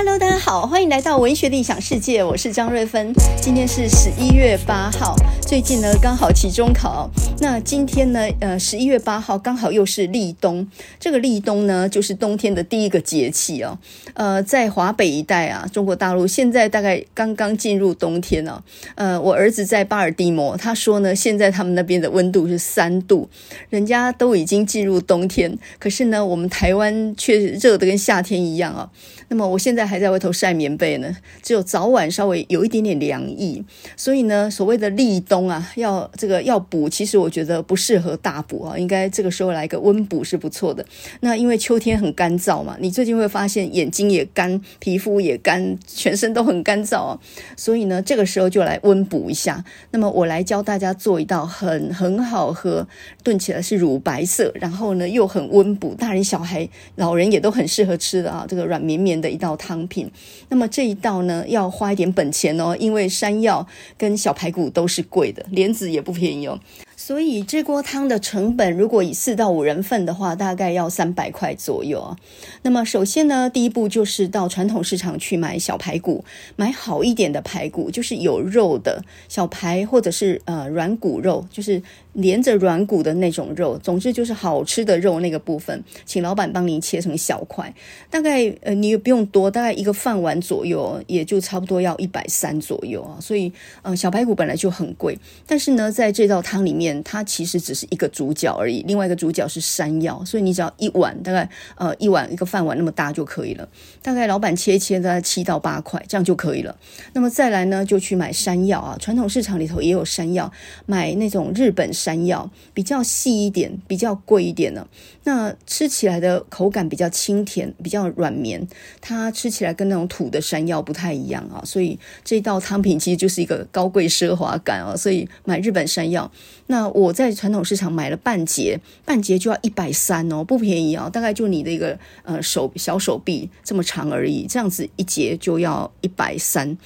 Hello，大家好，欢迎来到文学理想世界，我是张瑞芬。今天是十一月八号，最近呢刚好期中考。那今天呢，呃，十一月八号刚好又是立冬。这个立冬呢，就是冬天的第一个节气哦。呃，在华北一带啊，中国大陆现在大概刚刚进入冬天呢、啊。呃，我儿子在巴尔的摩，他说呢，现在他们那边的温度是三度，人家都已经进入冬天，可是呢，我们台湾却热得跟夏天一样啊。那么我现在还在外头晒棉被呢，只有早晚稍微有一点点凉意，所以呢，所谓的立冬啊，要这个要补，其实我觉得不适合大补啊，应该这个时候来个温补是不错的。那因为秋天很干燥嘛，你最近会发现眼睛也干，皮肤也干，全身都很干燥啊，所以呢，这个时候就来温补一下。那么我来教大家做一道很很好喝，炖起来是乳白色，然后呢又很温补，大人小孩、老人也都很适合吃的啊，这个软绵绵的一道汤品，那么这一道呢，要花一点本钱哦，因为山药跟小排骨都是贵的，莲子也不便宜哦。所以这锅汤的成本，如果以四到五人份的话，大概要三百块左右啊。那么首先呢，第一步就是到传统市场去买小排骨，买好一点的排骨，就是有肉的小排，或者是呃软骨肉，就是连着软骨的那种肉。总之就是好吃的肉那个部分，请老板帮您切成小块。大概呃你也不用多，大概一个饭碗左右，也就差不多要一百三左右啊。所以呃小排骨本来就很贵，但是呢，在这道汤里面。它其实只是一个主角而已，另外一个主角是山药，所以你只要一碗，大概呃一碗一个饭碗那么大就可以了。大概老板切一切大概七到八块，这样就可以了。那么再来呢，就去买山药啊，传统市场里头也有山药，买那种日本山山药，比较细一点，比较贵一点呢。那吃起来的口感比较清甜，比较软绵，它吃起来跟那种土的山药不太一样啊。所以这道汤品其实就是一个高贵奢华感啊。所以买日本山药，那。我在传统市场买了半截，半截就要一百三哦，不便宜啊，大概就你的一个呃手小手臂这么长而已，这样子一截就要一百三。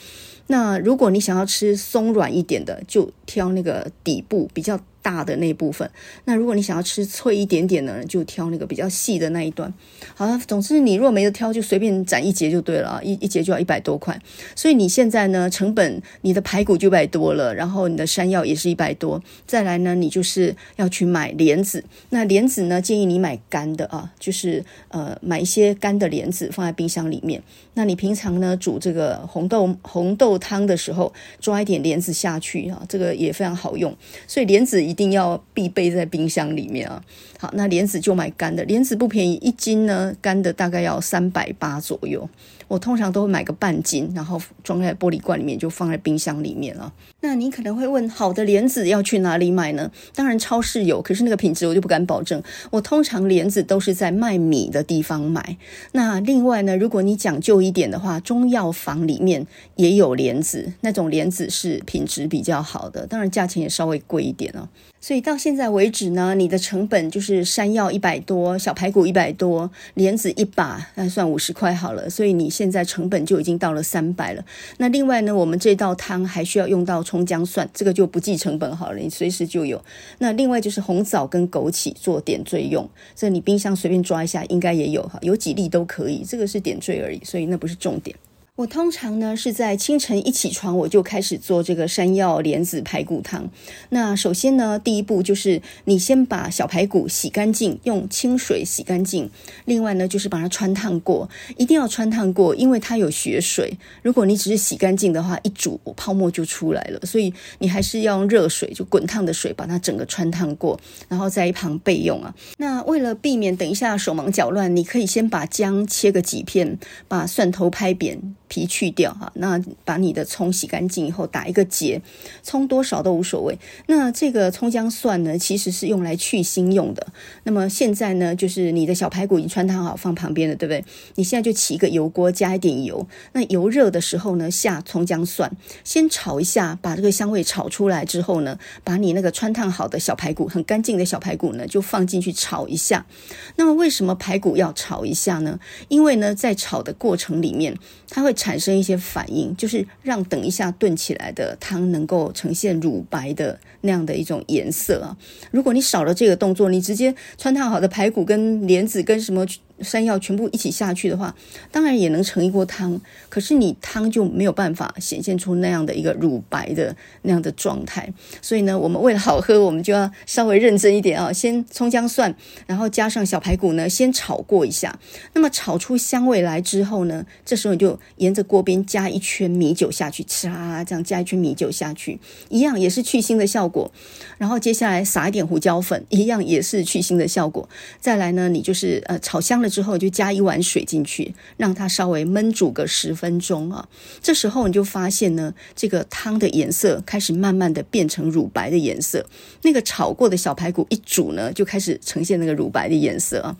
那如果你想要吃松软一点的，就挑那个底部比较大的那部分，那如果你想要吃脆一点点呢，就挑那个比较细的那一段。好了，总之你如果没得挑，就随便斩一节就对了，一一节就要一百多块。所以你现在呢，成本你的排骨就百多了，然后你的山药也是一百多，再来呢，你就是要去买莲子。那莲子呢，建议你买干的啊，就是呃买一些干的莲子放在冰箱里面。那你平常呢煮这个红豆红豆汤的时候，抓一点莲子下去啊，这个也非常好用。所以莲子。一定要必备在冰箱里面啊！好，那莲子就买干的，莲子不便宜，一斤呢干的大概要三百八左右。我通常都会买个半斤，然后装在玻璃罐里面，就放在冰箱里面了。那你可能会问，好的莲子要去哪里买呢？当然超市有，可是那个品质我就不敢保证。我通常莲子都是在卖米的地方买。那另外呢，如果你讲究一点的话，中药房里面也有莲子，那种莲子是品质比较好的，当然价钱也稍微贵一点哦。所以到现在为止呢，你的成本就是山药一百多，小排骨一百多，莲子一把，那算五十块好了。所以你现在成本就已经到了三百了。那另外呢，我们这道汤还需要用到葱姜蒜，这个就不计成本好了，你随时就有。那另外就是红枣跟枸杞做点缀用，这你冰箱随便抓一下应该也有哈，有几粒都可以，这个是点缀而已，所以那不是重点。我通常呢是在清晨一起床我就开始做这个山药莲子排骨汤。那首先呢，第一步就是你先把小排骨洗干净，用清水洗干净。另外呢，就是把它汆烫过，一定要汆烫过，因为它有血水。如果你只是洗干净的话，一煮泡沫就出来了。所以你还是要用热水，就滚烫的水把它整个汆烫过，然后在一旁备用啊。那为了避免等一下手忙脚乱，你可以先把姜切个几片，把蒜头拍扁。皮去掉哈，那把你的葱洗干净以后打一个结，葱多少都无所谓。那这个葱姜蒜呢，其实是用来去腥用的。那么现在呢，就是你的小排骨已经穿烫好放旁边了，对不对？你现在就起一个油锅，加一点油。那油热的时候呢，下葱姜蒜，先炒一下，把这个香味炒出来之后呢，把你那个穿烫好的小排骨，很干净的小排骨呢，就放进去炒一下。那么为什么排骨要炒一下呢？因为呢，在炒的过程里面，它会产生一些反应，就是让等一下炖起来的汤能够呈现乳白的那样的一种颜色啊。如果你少了这个动作，你直接穿烫好的排骨跟莲子跟什么山药全部一起下去的话，当然也能盛一锅汤，可是你汤就没有办法显现出那样的一个乳白的那样的状态。所以呢，我们为了好喝，我们就要稍微认真一点啊，先葱姜蒜，然后加上小排骨呢，先炒过一下。那么炒出香味来之后呢，这时候你就沿着锅边加一圈米酒下去，呲啦这样加一圈米酒下去，一样也是去腥的效果。然后接下来撒一点胡椒粉，一样也是去腥的效果。再来呢，你就是呃炒香了之后，就加一碗水进去，让它稍微焖煮个十分钟啊。这时候你就发现呢，这个汤的颜色开始慢慢的变成乳白的颜色。那个炒过的小排骨一煮呢，就开始呈现那个乳白的颜色啊。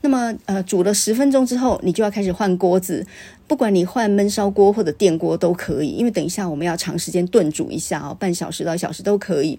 那么呃煮了十分钟之后，你就要开始换锅子。不管你换焖烧锅或者电锅都可以，因为等一下我们要长时间炖煮一下哦，半小时到一小时都可以。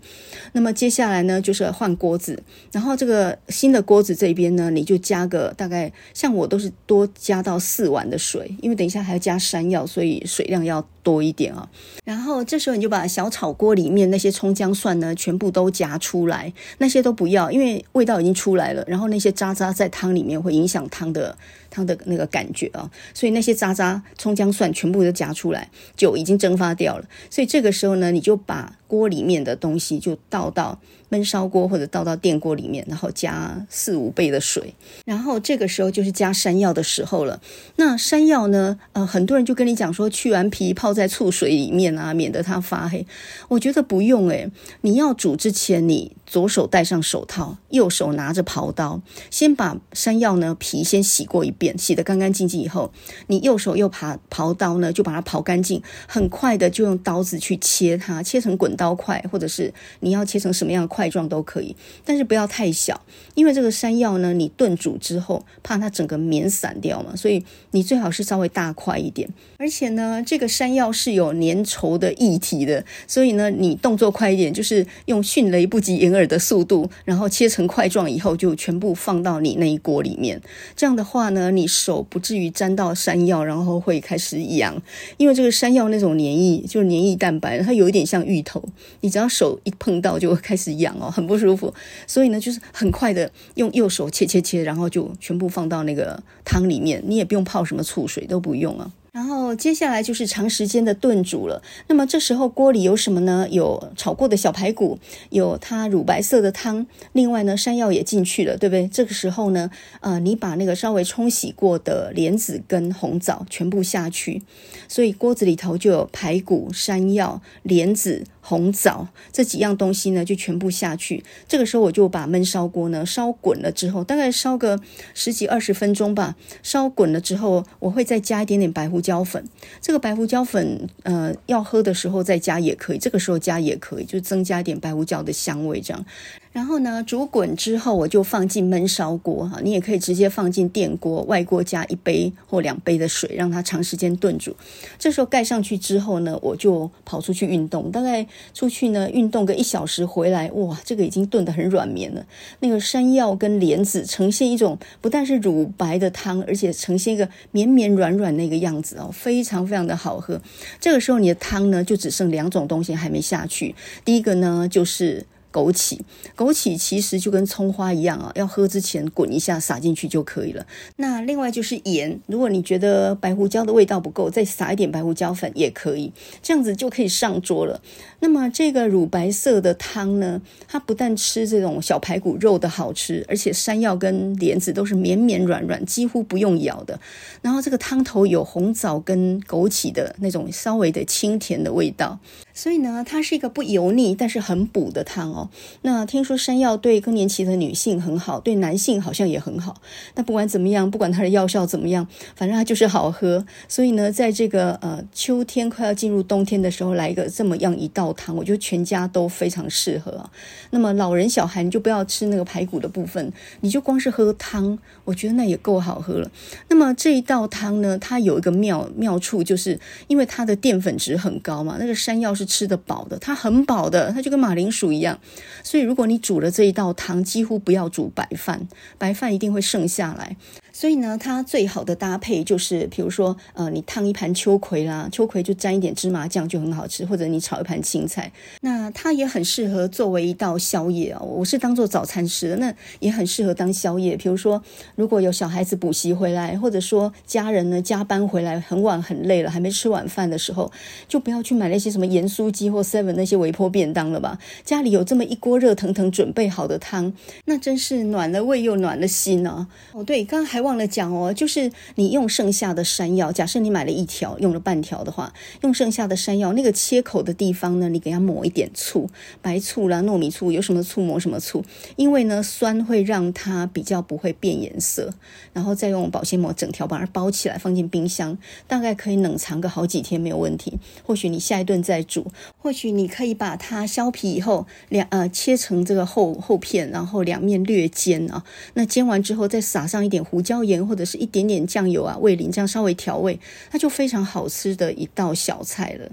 那么接下来呢，就是换锅子，然后这个新的锅子这边呢，你就加个大概，像我都是多加到四碗的水，因为等一下还要加山药，所以水量要多一点啊。然后这时候你就把小炒锅里面那些葱姜蒜呢，全部都夹出来，那些都不要，因为味道已经出来了，然后那些渣渣在汤里面会影响汤的。它的那个感觉啊，所以那些渣渣、葱姜蒜全部都夹出来，酒已经蒸发掉了。所以这个时候呢，你就把锅里面的东西就倒到焖烧锅或者倒到电锅里面，然后加四五倍的水，然后这个时候就是加山药的时候了。那山药呢，呃，很多人就跟你讲说，去完皮泡在醋水里面啊，免得它发黑。我觉得不用诶，你要煮之前，你左手戴上手套，右手拿着刨刀，先把山药呢皮先洗过一遍，洗得干干净净以后，你右手又把刨刀呢就把它刨干净，很快的就用刀子去切它，切成滚刀。刀块，或者是你要切成什么样的块块状都可以，但是不要太小，因为这个山药呢，你炖煮之后怕它整个绵散掉嘛，所以你最好是稍微大块一点。而且呢，这个山药是有粘稠的液体的，所以呢，你动作快一点，就是用迅雷不及掩耳的速度，然后切成块状以后，就全部放到你那一锅里面。这样的话呢，你手不至于沾到山药，然后会开始痒，因为这个山药那种黏液就是黏液蛋白，它有一点像芋头。你只要手一碰到就会开始痒哦，很不舒服。所以呢，就是很快的用右手切切切，然后就全部放到那个汤里面。你也不用泡什么醋水，都不用啊。然后接下来就是长时间的炖煮了。那么这时候锅里有什么呢？有炒过的小排骨，有它乳白色的汤。另外呢，山药也进去了，对不对？这个时候呢，呃，你把那个稍微冲洗过的莲子跟红枣全部下去。所以锅子里头就有排骨、山药、莲子。红枣这几样东西呢，就全部下去。这个时候我就把焖烧锅呢烧滚了之后，大概烧个十几二十分钟吧。烧滚了之后，我会再加一点点白胡椒粉。这个白胡椒粉，呃，要喝的时候再加也可以，这个时候加也可以，就增加一点白胡椒的香味这样。然后呢，煮滚之后，我就放进焖烧锅哈，你也可以直接放进电锅，外锅加一杯或两杯的水，让它长时间炖煮。这时候盖上去之后呢，我就跑出去运动，大概出去呢运动个一小时回来，哇，这个已经炖得很软绵了。那个山药跟莲子呈现一种不但是乳白的汤，而且呈现一个绵绵软软那个样子哦，非常非常的好喝。这个时候你的汤呢就只剩两种东西还没下去，第一个呢就是。枸杞，枸杞其实就跟葱花一样啊，要喝之前滚一下，撒进去就可以了。那另外就是盐，如果你觉得白胡椒的味道不够，再撒一点白胡椒粉也可以，这样子就可以上桌了。那么这个乳白色的汤呢，它不但吃这种小排骨肉的好吃，而且山药跟莲子都是绵绵软软，几乎不用咬的。然后这个汤头有红枣跟枸杞的那种稍微的清甜的味道。所以呢，它是一个不油腻，但是很补的汤哦。那听说山药对更年期的女性很好，对男性好像也很好。那不管怎么样，不管它的药效怎么样，反正它就是好喝。所以呢，在这个呃秋天快要进入冬天的时候，来一个这么样一道汤，我觉得全家都非常适合啊。那么老人小孩你就不要吃那个排骨的部分，你就光是喝汤，我觉得那也够好喝了。那么这一道汤呢，它有一个妙妙处，就是因为它的淀粉值很高嘛，那个山药是。吃得饱的，它很饱的，它就跟马铃薯一样。所以，如果你煮了这一道汤，几乎不要煮白饭，白饭一定会剩下来。所以呢，它最好的搭配就是，比如说，呃，你烫一盘秋葵啦，秋葵就沾一点芝麻酱就很好吃，或者你炒一盘青菜，那它也很适合作为一道宵夜啊。我是当做早餐吃的，那也很适合当宵夜。比如说，如果有小孩子补习回来，或者说家人呢加班回来很晚很累了，还没吃晚饭的时候，就不要去买那些什么盐酥鸡或 seven 那些微波便当了吧。家里有这么一锅热腾腾准备好的汤，那真是暖了胃又暖了心啊。哦，对，刚刚还。忘了讲哦，就是你用剩下的山药，假设你买了一条，用了半条的话，用剩下的山药那个切口的地方呢，你给它抹一点醋，白醋啦、糯米醋，有什么醋抹什么醋，因为呢酸会让它比较不会变颜色，然后再用保鲜膜整条把它包起来，放进冰箱，大概可以冷藏个好几天没有问题。或许你下一顿再煮，或许你可以把它削皮以后两呃切成这个厚厚片，然后两面略煎啊，那煎完之后再撒上一点胡椒。椒盐或者是一点点酱油啊，味淋这样稍微调味，那就非常好吃的一道小菜了。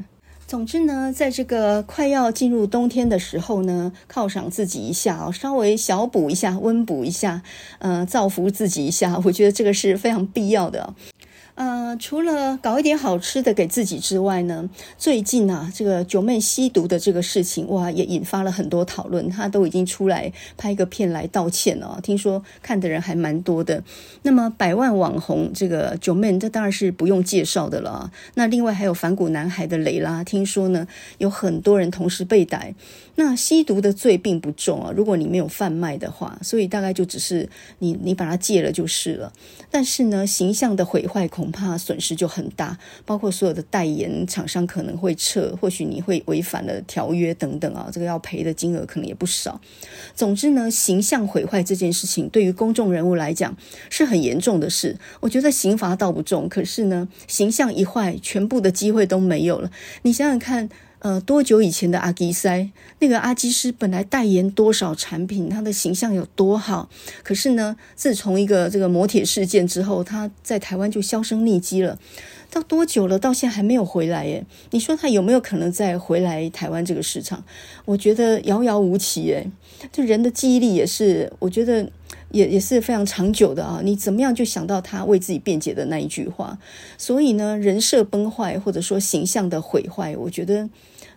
总之呢，在这个快要进入冬天的时候呢，犒赏自己一下哦，稍微小补一下，温补一下，呃，造福自己一下，我觉得这个是非常必要的。呃，除了搞一点好吃的给自己之外呢，最近啊，这个九妹吸毒的这个事情，哇，也引发了很多讨论。她都已经出来拍个片来道歉了，听说看的人还蛮多的。那么百万网红这个九妹，这当然是不用介绍的了。那另外还有反骨男孩的蕾拉，听说呢有很多人同时被逮。那吸毒的罪并不重啊，如果你没有贩卖的话，所以大概就只是你你把它戒了就是了。但是呢，形象的毁坏恐怕损失就很大，包括所有的代言厂商可能会撤，或许你会违反了条约等等啊，这个要赔的金额可能也不少。总之呢，形象毁坏这件事情对于公众人物来讲是很严重的事。我觉得刑罚倒不重，可是呢，形象一坏，全部的机会都没有了。你想想看。呃，多久以前的阿基塞，那个阿基师本来代言多少产品，他的形象有多好，可是呢，自从一个这个磨铁事件之后，他在台湾就销声匿迹了。到多久了？到现在还没有回来耶？你说他有没有可能再回来台湾这个市场？我觉得遥遥无期耶。就人的记忆力也是，我觉得也也是非常长久的啊。你怎么样就想到他为自己辩解的那一句话？所以呢，人设崩坏或者说形象的毁坏，我觉得。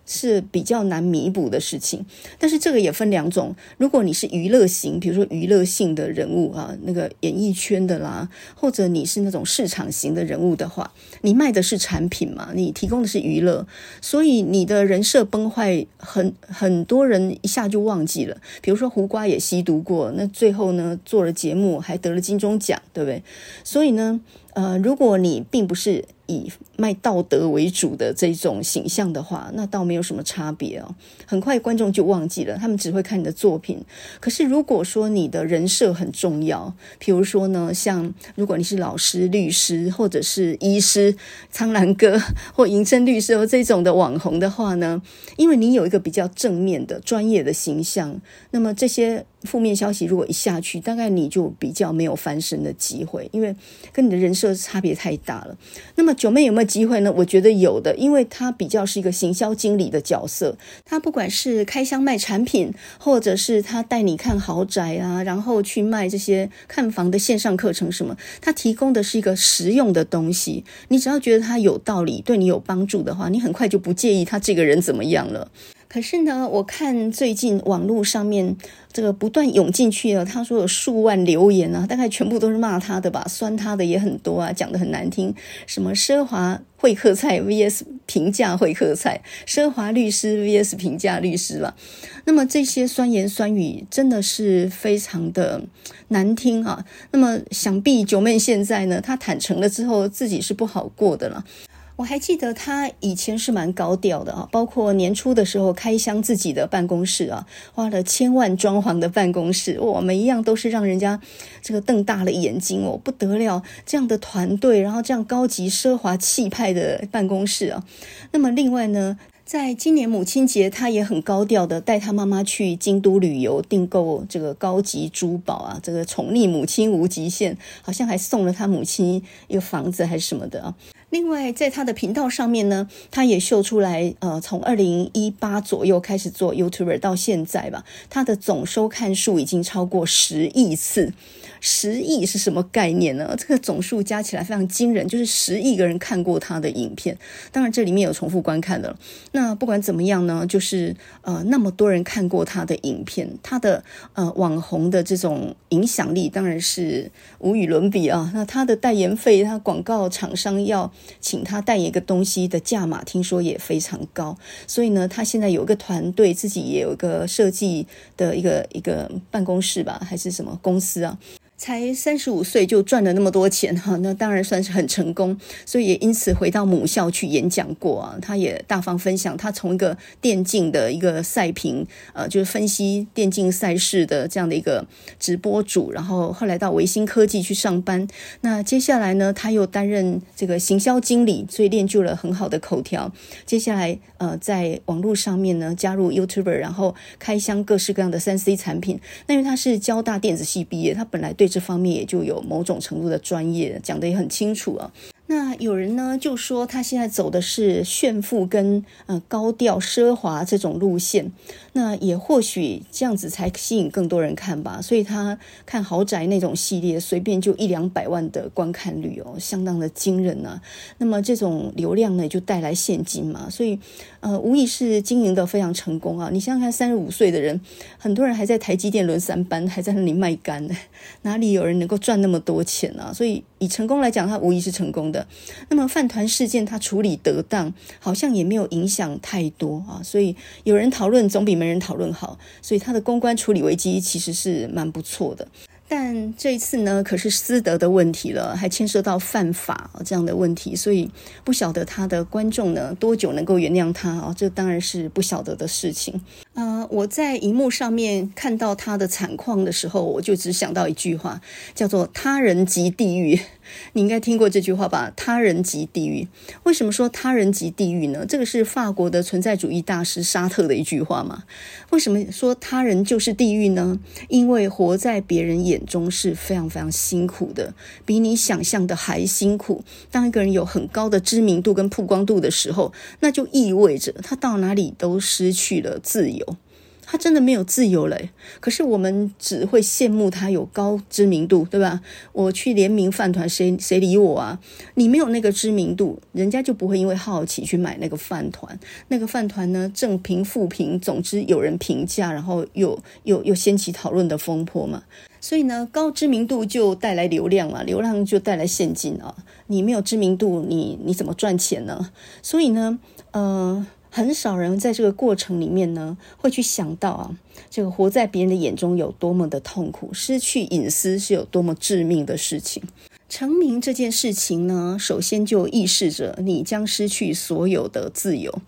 是比较难弥补的事情，但是这个也分两种。如果你是娱乐型，比如说娱乐性的人物啊，那个演艺圈的啦，或者你是那种市场型的人物的话，你卖的是产品嘛，你提供的是娱乐，所以你的人设崩坏很，很多人一下就忘记了。比如说胡瓜也吸毒过，那最后呢做了节目，还得了金钟奖，对不对？所以呢，呃，如果你并不是以卖道德为主的这种形象的话，那倒没有什么差别哦。很快观众就忘记了，他们只会看你的作品。可是如果说你的人设很重要，比如说呢，像如果你是老师、律师或者是医师、苍兰哥或银针律师或这种的网红的话呢，因为你有一个比较正面的专业的形象，那么这些。负面消息如果一下去，大概你就比较没有翻身的机会，因为跟你的人设差别太大了。那么九妹有没有机会呢？我觉得有的，因为她比较是一个行销经理的角色。她不管是开箱卖产品，或者是她带你看豪宅啊，然后去卖这些看房的线上课程什么，她提供的是一个实用的东西。你只要觉得她有道理，对你有帮助的话，你很快就不介意她这个人怎么样了。可是呢，我看最近网络上面这个不断涌进去了，他说有数万留言啊，大概全部都是骂他的吧，酸他的也很多啊，讲得很难听，什么奢华会客菜 VS 平价会客菜，奢华律师 VS 平价律师了。那么这些酸言酸语真的是非常的难听啊。那么想必九妹现在呢，她坦诚了之后，自己是不好过的了。我还记得他以前是蛮高调的啊，包括年初的时候开箱自己的办公室啊，花了千万装潢的办公室，哇，每一样都是让人家这个瞪大了眼睛哦，不得了，这样的团队，然后这样高级奢华气派的办公室啊。那么另外呢，在今年母亲节，他也很高调的带他妈妈去京都旅游，订购这个高级珠宝啊，这个宠溺母亲无极限，好像还送了他母亲一个房子还是什么的啊。另外，在他的频道上面呢，他也秀出来，呃，从二零一八左右开始做 YouTuber 到现在吧，他的总收看数已经超过十亿次。十亿是什么概念呢？这个总数加起来非常惊人，就是十亿个人看过他的影片。当然，这里面有重复观看的。那不管怎么样呢，就是呃，那么多人看过他的影片，他的呃网红的这种影响力当然是无与伦比啊。那他的代言费，他广告厂商要请他代言一个东西的价码，听说也非常高。所以呢，他现在有一个团队，自己也有一个设计的一个一个办公室吧，还是什么公司啊？才三十五岁就赚了那么多钱哈，那当然算是很成功，所以也因此回到母校去演讲过啊。他也大方分享，他从一个电竞的一个赛评，呃，就是分析电竞赛事的这样的一个直播主，然后后来到维新科技去上班。那接下来呢，他又担任这个行销经理，所以练就了很好的口条。接下来呃，在网络上面呢，加入 YouTuber，然后开箱各式各样的三 C 产品。那因为他是交大电子系毕业，他本来对这方面也就有某种程度的专业，讲得也很清楚啊。那有人呢就说他现在走的是炫富跟呃高调奢华这种路线，那也或许这样子才吸引更多人看吧。所以他看豪宅那种系列，随便就一两百万的观看率哦，相当的惊人啊。那么这种流量呢，就带来现金嘛，所以呃无疑是经营得非常成功啊。你想想看，三十五岁的人，很多人还在台积电轮三班，还在那里卖肝呢，哪里有人能够赚那么多钱啊？所以以成功来讲，他无疑是成功的。那么饭团事件他处理得当，好像也没有影响太多啊，所以有人讨论总比没人讨论好，所以他的公关处理危机其实是蛮不错的。但这一次呢，可是私德的问题了，还牵涉到犯法这样的问题，所以不晓得他的观众呢多久能够原谅他啊？这当然是不晓得的事情。呃，我在荧幕上面看到他的惨况的时候，我就只想到一句话，叫做“他人即地狱”。你应该听过这句话吧？“他人即地狱”。为什么说“他人即地狱”呢？这个是法国的存在主义大师沙特的一句话嘛？为什么说他人就是地狱呢？因为活在别人眼中是非常非常辛苦的，比你想象的还辛苦。当一个人有很高的知名度跟曝光度的时候，那就意味着他到哪里都失去了自由。他真的没有自由了，可是我们只会羡慕他有高知名度，对吧？我去联名饭团，谁谁理我啊？你没有那个知名度，人家就不会因为好奇去买那个饭团。那个饭团呢，正评负评，总之有人评价，然后又又又掀起讨论的风波嘛。所以呢，高知名度就带来流量嘛，流量就带来现金啊。你没有知名度，你你怎么赚钱呢？所以呢，呃。很少人在这个过程里面呢，会去想到啊，这个活在别人的眼中有多么的痛苦，失去隐私是有多么致命的事情。成名这件事情呢，首先就意示着你将失去所有的自由。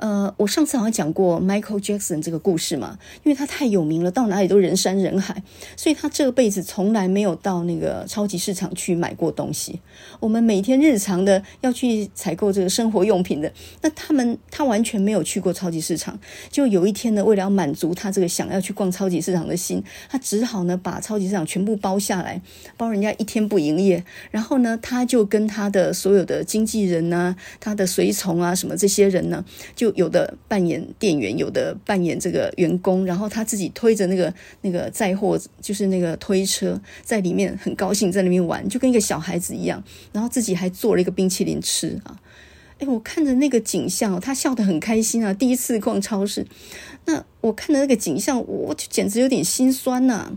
呃，我上次好像讲过 Michael Jackson 这个故事嘛，因为他太有名了，到哪里都人山人海，所以他这辈子从来没有到那个超级市场去买过东西。我们每天日常的要去采购这个生活用品的，那他们他完全没有去过超级市场。就有一天呢，为了要满足他这个想要去逛超级市场的心，他只好呢把超级市场全部包下来，包人家一天不营业。然后呢，他就跟他的所有的经纪人啊，他的随从啊，什么这些人呢，就有的扮演店员，有的扮演这个员工，然后他自己推着那个那个载货，就是那个推车，在里面很高兴，在里面玩，就跟一个小孩子一样，然后自己还做了一个冰淇淋吃啊！哎，我看着那个景象，他笑得很开心啊，第一次逛超市，那我看着那个景象，我就简直有点心酸呐、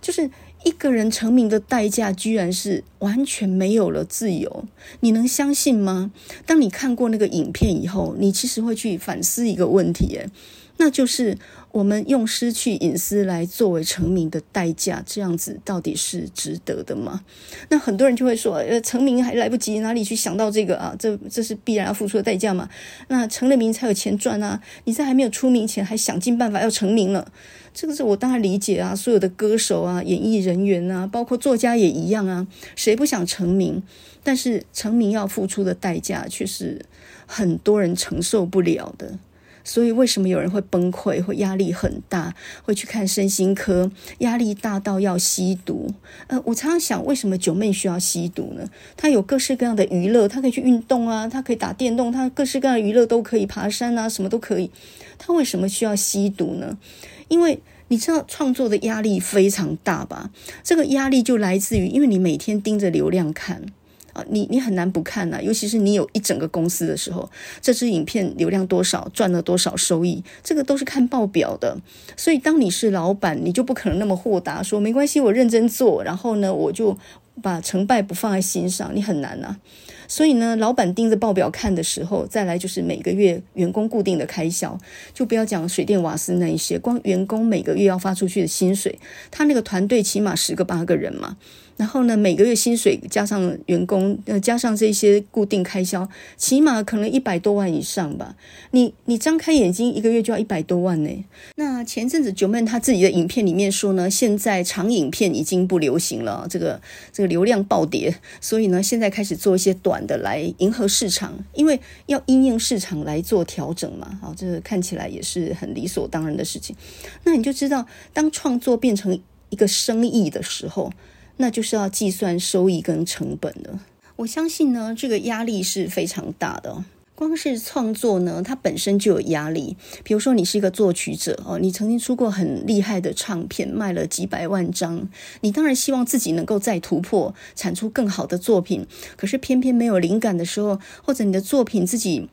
就是。一个人成名的代价，居然是完全没有了自由，你能相信吗？当你看过那个影片以后，你其实会去反思一个问题，那就是。我们用失去隐私来作为成名的代价，这样子到底是值得的吗？那很多人就会说，呃，成名还来不及，哪里去想到这个啊？这这是必然要付出的代价嘛？那成了名才有钱赚啊！你在还没有出名前，还想尽办法要成名了，这个是我当然理解啊。所有的歌手啊、演艺人员啊，包括作家也一样啊，谁不想成名？但是成名要付出的代价却是很多人承受不了的。所以为什么有人会崩溃，会压力很大，会去看身心科，压力大到要吸毒？呃，我常常想，为什么九妹需要吸毒呢？她有各式各样的娱乐，她可以去运动啊，她可以打电动，她各式各样的娱乐都可以，爬山啊，什么都可以。她为什么需要吸毒呢？因为你知道创作的压力非常大吧？这个压力就来自于，因为你每天盯着流量看。啊你你很难不看呐，尤其是你有一整个公司的时候，这支影片流量多少，赚了多少收益，这个都是看报表的。所以当你是老板，你就不可能那么豁达，说没关系，我认真做，然后呢，我就把成败不放在心上，你很难呐。所以呢，老板盯着报表看的时候，再来就是每个月员工固定的开销，就不要讲水电瓦斯那一些，光员工每个月要发出去的薪水，他那个团队起码十个八个人嘛。然后呢，每个月薪水加上员工，呃，加上这些固定开销，起码可能一百多万以上吧。你你张开眼睛，一个月就要一百多万呢。那前阵子九妹她自己的影片里面说呢，现在长影片已经不流行了，这个这个流量暴跌，所以呢，现在开始做一些短的来迎合市场，因为要因应市场来做调整嘛。好，这看起来也是很理所当然的事情。那你就知道，当创作变成一个生意的时候。那就是要计算收益跟成本的。我相信呢，这个压力是非常大的。光是创作呢，它本身就有压力。比如说，你是一个作曲者哦，你曾经出过很厉害的唱片，卖了几百万张，你当然希望自己能够再突破，产出更好的作品。可是偏偏没有灵感的时候，或者你的作品自己。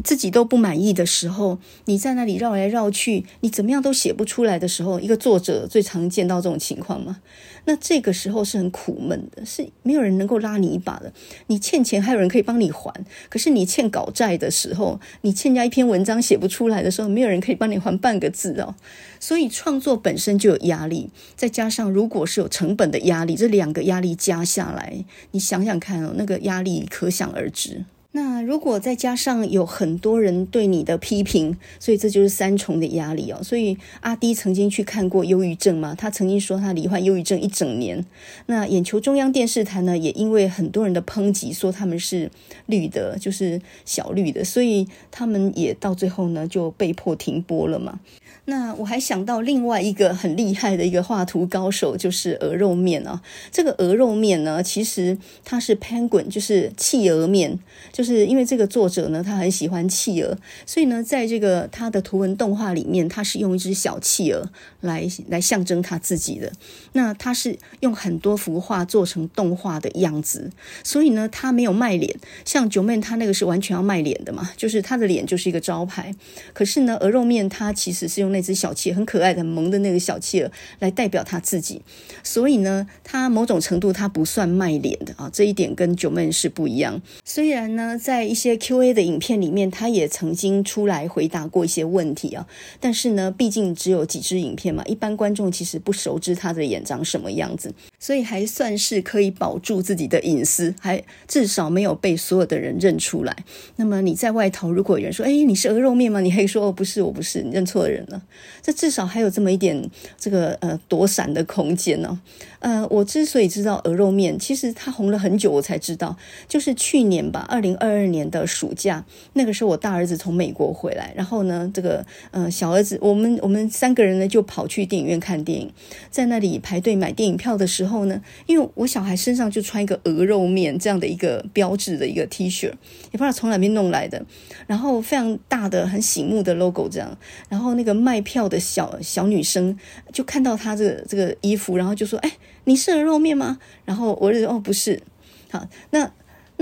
自己都不满意的时候，你在那里绕来绕去，你怎么样都写不出来的时候，一个作者最常见到这种情况嘛。那这个时候是很苦闷的，是没有人能够拉你一把的。你欠钱还有人可以帮你还，可是你欠稿债的时候，你欠下一篇文章写不出来的时候，没有人可以帮你还半个字哦。所以创作本身就有压力，再加上如果是有成本的压力，这两个压力加下来，你想想看哦，那个压力可想而知。那如果再加上有很多人对你的批评，所以这就是三重的压力哦。所以阿滴曾经去看过忧郁症嘛，他曾经说他罹患忧郁症一整年。那眼球中央电视台呢，也因为很多人的抨击，说他们是绿的，就是小绿的，所以他们也到最后呢就被迫停播了嘛。那我还想到另外一个很厉害的一个画图高手，就是鹅肉面啊。这个鹅肉面呢，其实它是 penguin，就是企鹅面，就就是因为这个作者呢，他很喜欢企鹅，所以呢，在这个他的图文动画里面，他是用一只小企鹅来来象征他自己的。那他是用很多幅画做成动画的样子，所以呢，他没有卖脸。像九妹他那个是完全要卖脸的嘛，就是他的脸就是一个招牌。可是呢，鹅肉面他其实是用。那只小企鹅很可爱的、很萌的那个小企鹅来代表他自己，所以呢，他某种程度他不算卖脸的啊，这一点跟九妹是不一样。虽然呢，在一些 Q&A 的影片里面，他也曾经出来回答过一些问题啊，但是呢，毕竟只有几支影片嘛，一般观众其实不熟知他的眼长什么样子，所以还算是可以保住自己的隐私，还至少没有被所有的人认出来。那么你在外头，如果有人说：“哎，你是鹅肉面吗？”你可以说：“哦，不是，我不是，你认错人了。”这至少还有这么一点这个呃躲闪的空间呢。呃，我之所以知道鹅肉面，其实它红了很久，我才知道，就是去年吧，二零二二年的暑假，那个时候我大儿子从美国回来，然后呢，这个呃小儿子，我们我们三个人呢就跑去电影院看电影，在那里排队买电影票的时候后呢，因为我小孩身上就穿一个鹅肉面这样的一个标志的一个 T 恤，也不知道从哪边弄来的，然后非常大的很醒目的 logo 这样，然后那个卖票的小小女生就看到他这个这个衣服，然后就说：“哎。”你是鹅肉面吗？然后我就说哦，不是。好，那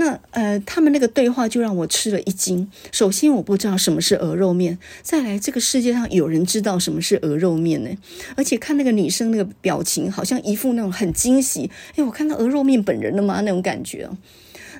那呃，他们那个对话就让我吃了一惊。首先，我不知道什么是鹅肉面；再来，这个世界上有人知道什么是鹅肉面呢？而且看那个女生那个表情，好像一副那种很惊喜。哎，我看到鹅肉面本人了吗？那种感觉。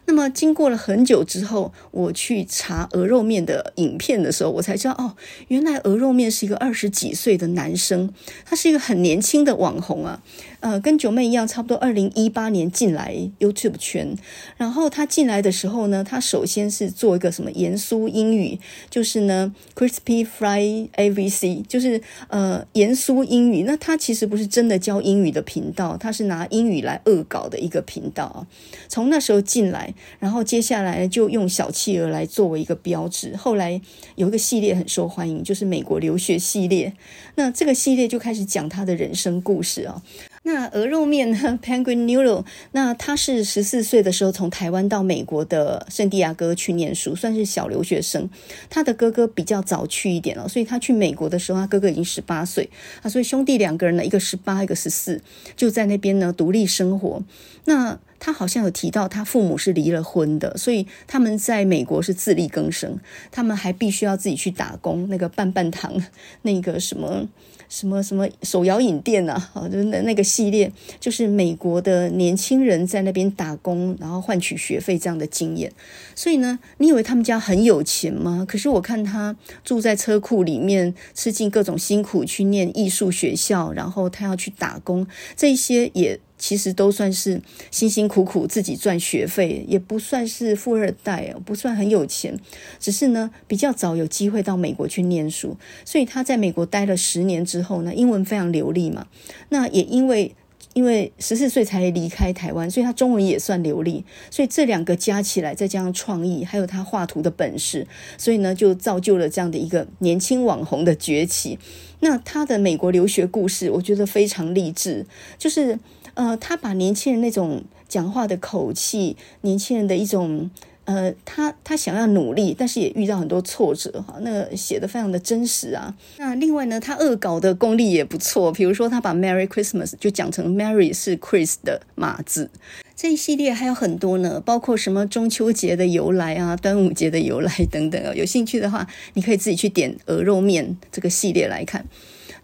那么经过了很久之后，我去查鹅肉面的影片的时候，我才知道哦，原来鹅肉面是一个二十几岁的男生，他是一个很年轻的网红啊。呃，跟九妹一样，差不多二零一八年进来 YouTube 圈。然后他进来的时候呢，他首先是做一个什么盐酥英语，就是呢 Crispy Fry ABC，就是呃盐酥英语。那他其实不是真的教英语的频道，他是拿英语来恶搞的一个频道。从那时候进来。然后接下来就用小企鹅来作为一个标志。后来有一个系列很受欢迎，就是美国留学系列。那这个系列就开始讲他的人生故事啊。那鹅肉面呢？Penguin Noodle，那他是十四岁的时候从台湾到美国的圣地亚哥去念书，算是小留学生。他的哥哥比较早去一点哦，所以他去美国的时候，他哥哥已经十八岁啊，所以兄弟两个人呢，一个十八，一个十四，就在那边呢独立生活。那他好像有提到，他父母是离了婚的，所以他们在美国是自力更生，他们还必须要自己去打工，那个棒棒糖，那个什么。什么什么手摇饮店呐、啊？好，就那那个系列，就是美国的年轻人在那边打工，然后换取学费这样的经验。所以呢，你以为他们家很有钱吗？可是我看他住在车库里面，吃尽各种辛苦去念艺术学校，然后他要去打工，这些也。其实都算是辛辛苦苦自己赚学费，也不算是富二代，不算很有钱，只是呢比较早有机会到美国去念书，所以他在美国待了十年之后呢，英文非常流利嘛。那也因为因为十四岁才离开台湾，所以他中文也算流利，所以这两个加起来，再加上创意，还有他画图的本事，所以呢就造就了这样的一个年轻网红的崛起。那他的美国留学故事，我觉得非常励志，就是。呃，他把年轻人那种讲话的口气，年轻人的一种呃，他他想要努力，但是也遇到很多挫折哈。那写得非常的真实啊。那另外呢，他恶搞的功力也不错，比如说他把 Merry Christmas 就讲成 Mary 是 Chris 的码字。这一系列还有很多呢，包括什么中秋节的由来啊，端午节的由来等等啊。有兴趣的话，你可以自己去点鹅肉面这个系列来看。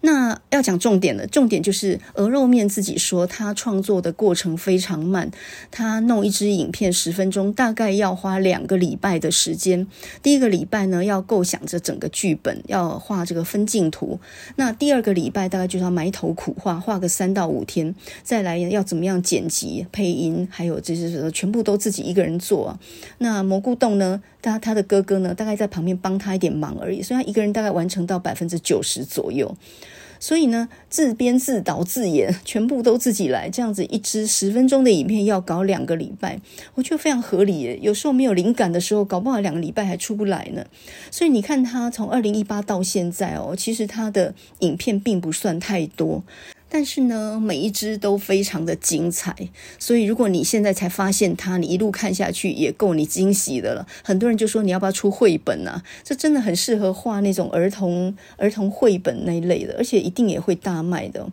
那要讲重点了，重点就是鹅肉面自己说，他创作的过程非常慢，他弄一支影片十分钟，大概要花两个礼拜的时间。第一个礼拜呢，要构想着整个剧本，要画这个分镜图。那第二个礼拜大概就要埋头苦画，画个三到五天，再来要怎么样剪辑、配音，还有这些全部都自己一个人做。那蘑菇洞呢，他他的哥哥呢，大概在旁边帮他一点忙而已，所以他一个人大概完成到百分之九十左右。所以呢，自编自导自演，全部都自己来，这样子一支十分钟的影片要搞两个礼拜，我觉得非常合理。有时候没有灵感的时候，搞不好两个礼拜还出不来呢。所以你看他从二零一八到现在哦，其实他的影片并不算太多。但是呢，每一支都非常的精彩，所以如果你现在才发现它，你一路看下去也够你惊喜的了。很多人就说你要不要出绘本啊？这真的很适合画那种儿童儿童绘本那一类的，而且一定也会大卖的。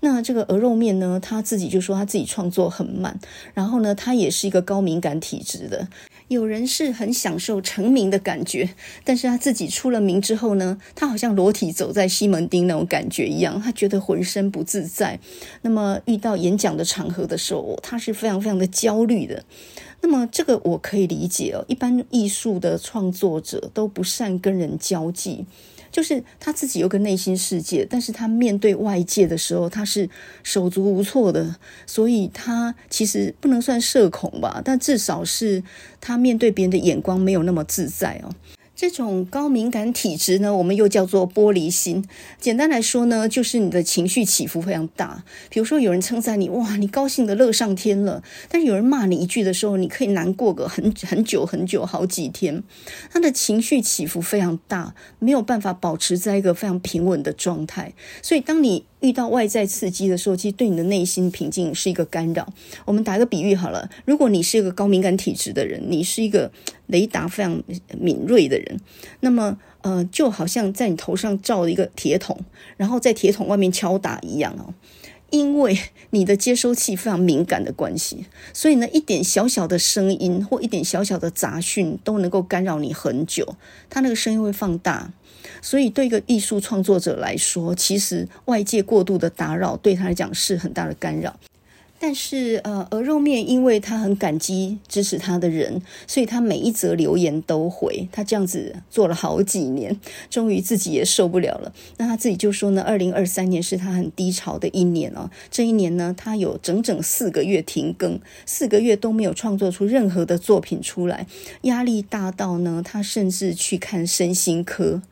那这个鹅肉面呢，他自己就说他自己创作很慢，然后呢，他也是一个高敏感体质的。有人是很享受成名的感觉，但是他自己出了名之后呢，他好像裸体走在西门町那种感觉一样，他觉得浑身不自在。那么遇到演讲的场合的时候，他是非常非常的焦虑的。那么这个我可以理解哦，一般艺术的创作者都不善跟人交际。就是他自己有个内心世界，但是他面对外界的时候，他是手足无措的，所以他其实不能算社恐吧，但至少是他面对别人的眼光没有那么自在哦。这种高敏感体质呢，我们又叫做玻璃心。简单来说呢，就是你的情绪起伏非常大。比如说，有人称赞你，哇，你高兴得乐上天了；但是有人骂你一句的时候，你可以难过个很很久很久，好几天。他的情绪起伏非常大，没有办法保持在一个非常平稳的状态。所以，当你遇到外在刺激的时候，其实对你的内心平静是一个干扰。我们打个比喻好了，如果你是一个高敏感体质的人，你是一个雷达非常敏锐的人，那么呃，就好像在你头上罩了一个铁桶，然后在铁桶外面敲打一样哦。因为你的接收器非常敏感的关系，所以呢，一点小小的声音或一点小小的杂讯都能够干扰你很久，它那个声音会放大。所以，对一个艺术创作者来说，其实外界过度的打扰对他来讲是很大的干扰。但是，呃，鹅肉面因为他很感激支持他的人，所以他每一则留言都回。他这样子做了好几年，终于自己也受不了了。那他自己就说呢，二零二三年是他很低潮的一年哦。这一年呢，他有整整四个月停更，四个月都没有创作出任何的作品出来，压力大到呢，他甚至去看身心科。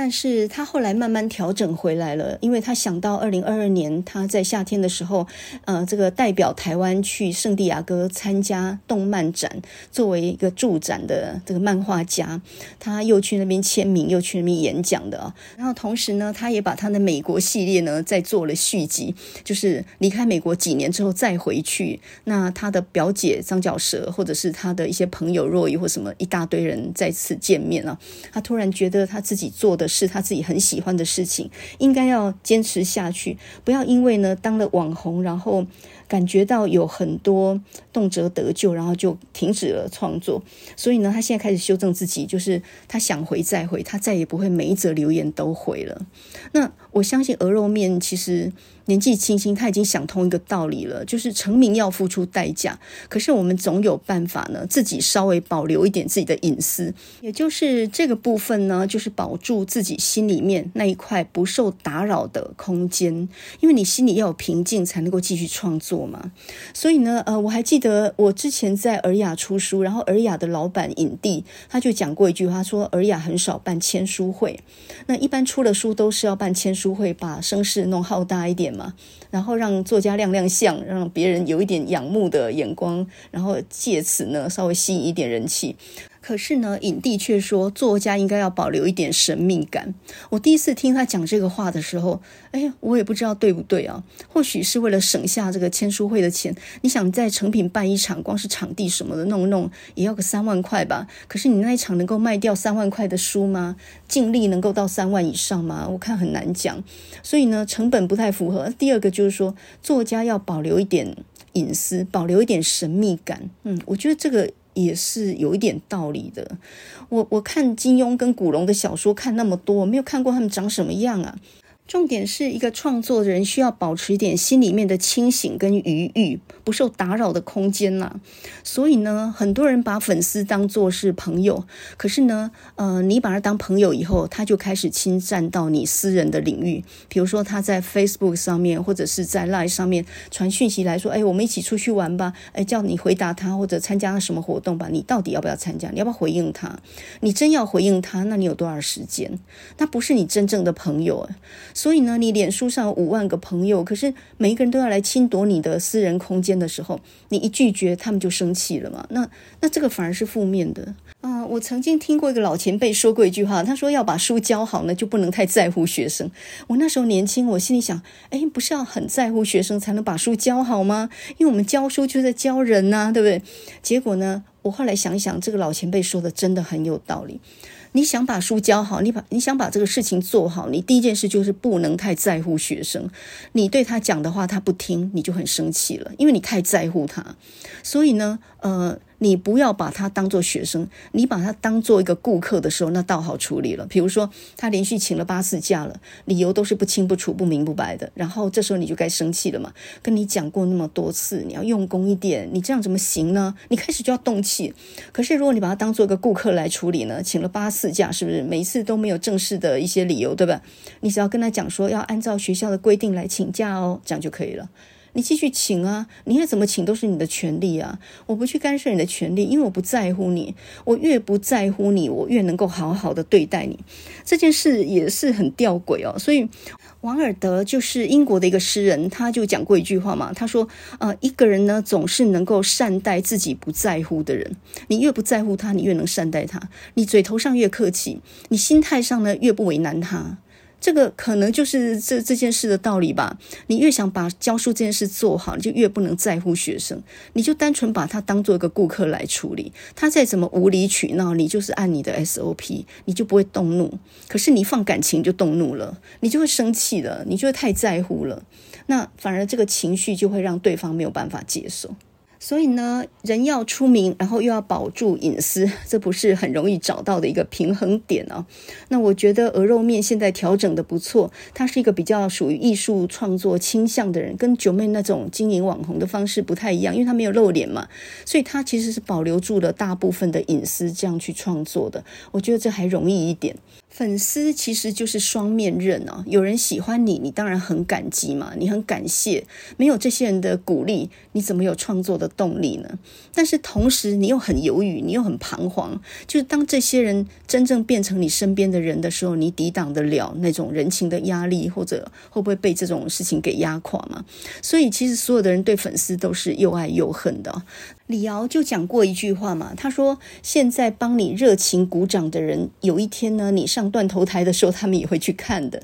但是他后来慢慢调整回来了，因为他想到二零二二年他在夏天的时候，呃，这个代表台湾去圣地亚哥参加动漫展，作为一个驻展的这个漫画家，他又去那边签名，又去那边演讲的。然后同时呢，他也把他的美国系列呢再做了续集，就是离开美国几年之后再回去，那他的表姐张角蛇或者是他的一些朋友若伊或什么一大堆人再次见面了，他突然觉得他自己做的。是他自己很喜欢的事情，应该要坚持下去，不要因为呢当了网红，然后感觉到有很多动辄得救，然后就停止了创作。所以呢，他现在开始修正自己，就是他想回再回，他再也不会每一则留言都回了。那我相信鹅肉面其实。年纪轻轻，他已经想通一个道理了，就是成名要付出代价。可是我们总有办法呢，自己稍微保留一点自己的隐私，也就是这个部分呢，就是保住自己心里面那一块不受打扰的空间。因为你心里要有平静，才能够继续创作嘛。所以呢，呃，我还记得我之前在尔雅出书，然后尔雅的老板影帝他就讲过一句话，说尔雅很少办签书会，那一般出了书都是要办签书会，把声势弄浩大一点。然后让作家亮亮相，让别人有一点仰慕的眼光，然后借此呢稍微吸引一点人气。可是呢，影帝却说作家应该要保留一点神秘感。我第一次听他讲这个话的时候，哎，我也不知道对不对啊。或许是为了省下这个签书会的钱。你想在成品办一场，光是场地什么的弄弄，也要个三万块吧？可是你那一场能够卖掉三万块的书吗？净利能够到三万以上吗？我看很难讲。所以呢，成本不太符合。第二个就是说，作家要保留一点隐私，保留一点神秘感。嗯，我觉得这个。也是有一点道理的。我我看金庸跟古龙的小说看那么多，没有看过他们长什么样啊。重点是一个创作人需要保持点心里面的清醒跟余裕，不受打扰的空间啦。所以呢，很多人把粉丝当作是朋友，可是呢，呃，你把他当朋友以后，他就开始侵占到你私人的领域。比如说他在 Facebook 上面或者是在 Line 上面传讯息来说：“哎，我们一起出去玩吧。”哎，叫你回答他或者参加什么活动吧。你到底要不要参加？你要不要回应他？你真要回应他，那你有多少时间？那不是你真正的朋友。所以呢，你脸书上有五万个朋友，可是每一个人都要来侵夺你的私人空间的时候，你一拒绝，他们就生气了嘛？那那这个反而是负面的啊！我曾经听过一个老前辈说过一句话，他说要把书教好呢，就不能太在乎学生。我那时候年轻，我心里想，哎，不是要很在乎学生才能把书教好吗？因为我们教书就在教人呐，对不对？结果呢，我后来想想，这个老前辈说的真的很有道理。你想把书教好，你把你想把这个事情做好，你第一件事就是不能太在乎学生。你对他讲的话他不听，你就很生气了，因为你太在乎他。所以呢，呃。你不要把他当做学生，你把他当做一个顾客的时候，那倒好处理了。比如说，他连续请了八次假了，理由都是不清不楚、不明不白的，然后这时候你就该生气了嘛。跟你讲过那么多次，你要用功一点，你这样怎么行呢？你开始就要动气。可是如果你把他当做一个顾客来处理呢，请了八次假，是不是每一次都没有正式的一些理由，对吧？你只要跟他讲说要按照学校的规定来请假哦，这样就可以了。你继续请啊，你要怎么请都是你的权利啊，我不去干涉你的权利，因为我不在乎你。我越不在乎你，我越能够好好的对待你。这件事也是很吊诡哦。所以，王尔德就是英国的一个诗人，他就讲过一句话嘛，他说：呃，一个人呢，总是能够善待自己不在乎的人。你越不在乎他，你越能善待他。你嘴头上越客气，你心态上呢，越不为难他。这个可能就是这这件事的道理吧。你越想把教书这件事做好，你就越不能在乎学生，你就单纯把他当做一个顾客来处理。他再怎么无理取闹，你就是按你的 SOP，你就不会动怒。可是你放感情就动怒了，你就会生气了，你就会太在乎了。那反而这个情绪就会让对方没有办法接受。所以呢，人要出名，然后又要保住隐私，这不是很容易找到的一个平衡点哦。那我觉得鹅肉面现在调整得不错，他是一个比较属于艺术创作倾向的人，跟九妹那种经营网红的方式不太一样，因为他没有露脸嘛，所以他其实是保留住了大部分的隐私，这样去创作的。我觉得这还容易一点。粉丝其实就是双面刃哦，有人喜欢你，你当然很感激嘛，你很感谢，没有这些人的鼓励，你怎么有创作的的动力呢？但是同时你又很犹豫，你又很彷徨。就是当这些人真正变成你身边的人的时候，你抵挡得了那种人情的压力，或者会不会被这种事情给压垮嘛？所以其实所有的人对粉丝都是又爱又恨的。李敖就讲过一句话嘛，他说：“现在帮你热情鼓掌的人，有一天呢，你上断头台的时候，他们也会去看的。”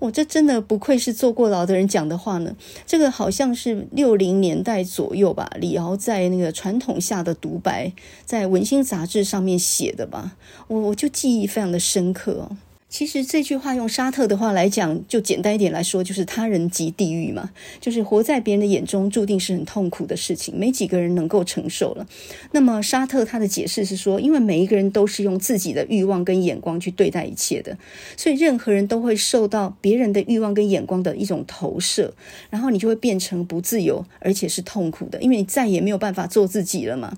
我这真的不愧是坐过牢的人讲的话呢。这个好像是六零年代左右吧，李敖在那个传统下的独白，在《文心》杂志上面写的吧，我我就记忆非常的深刻。其实这句话用沙特的话来讲，就简单一点来说，就是他人即地狱嘛，就是活在别人的眼中，注定是很痛苦的事情，没几个人能够承受了。那么沙特他的解释是说，因为每一个人都是用自己的欲望跟眼光去对待一切的，所以任何人都会受到别人的欲望跟眼光的一种投射，然后你就会变成不自由，而且是痛苦的，因为你再也没有办法做自己了嘛。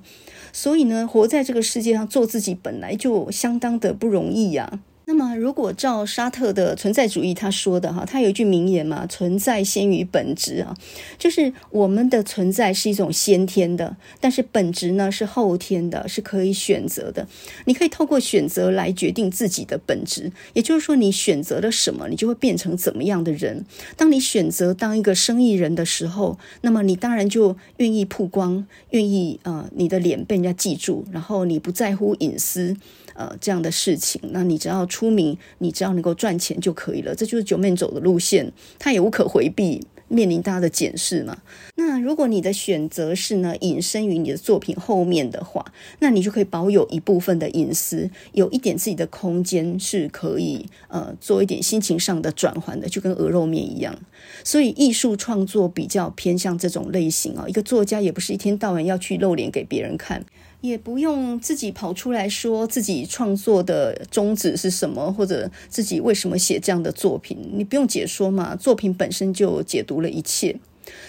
所以呢，活在这个世界上做自己本来就相当的不容易呀。那么，如果照沙特的存在主义他说的哈，他有一句名言嘛，“存在先于本质”啊，就是我们的存在是一种先天的，但是本质呢是后天的，是可以选择的。你可以透过选择来决定自己的本质，也就是说，你选择了什么，你就会变成怎么样的人。当你选择当一个生意人的时候，那么你当然就愿意曝光，愿意呃，你的脸被人家记住，然后你不在乎隐私。呃，这样的事情，那你只要出名，你只要能够赚钱就可以了，这就是九面走的路线，他也无可回避，面临大家的检视嘛。那如果你的选择是呢，隐身于你的作品后面的话，那你就可以保有一部分的隐私，有一点自己的空间，是可以呃做一点心情上的转换的，就跟鹅肉面一样。所以艺术创作比较偏向这种类型啊，一个作家也不是一天到晚要去露脸给别人看。也不用自己跑出来说自己创作的宗旨是什么，或者自己为什么写这样的作品，你不用解说嘛，作品本身就解读了一切。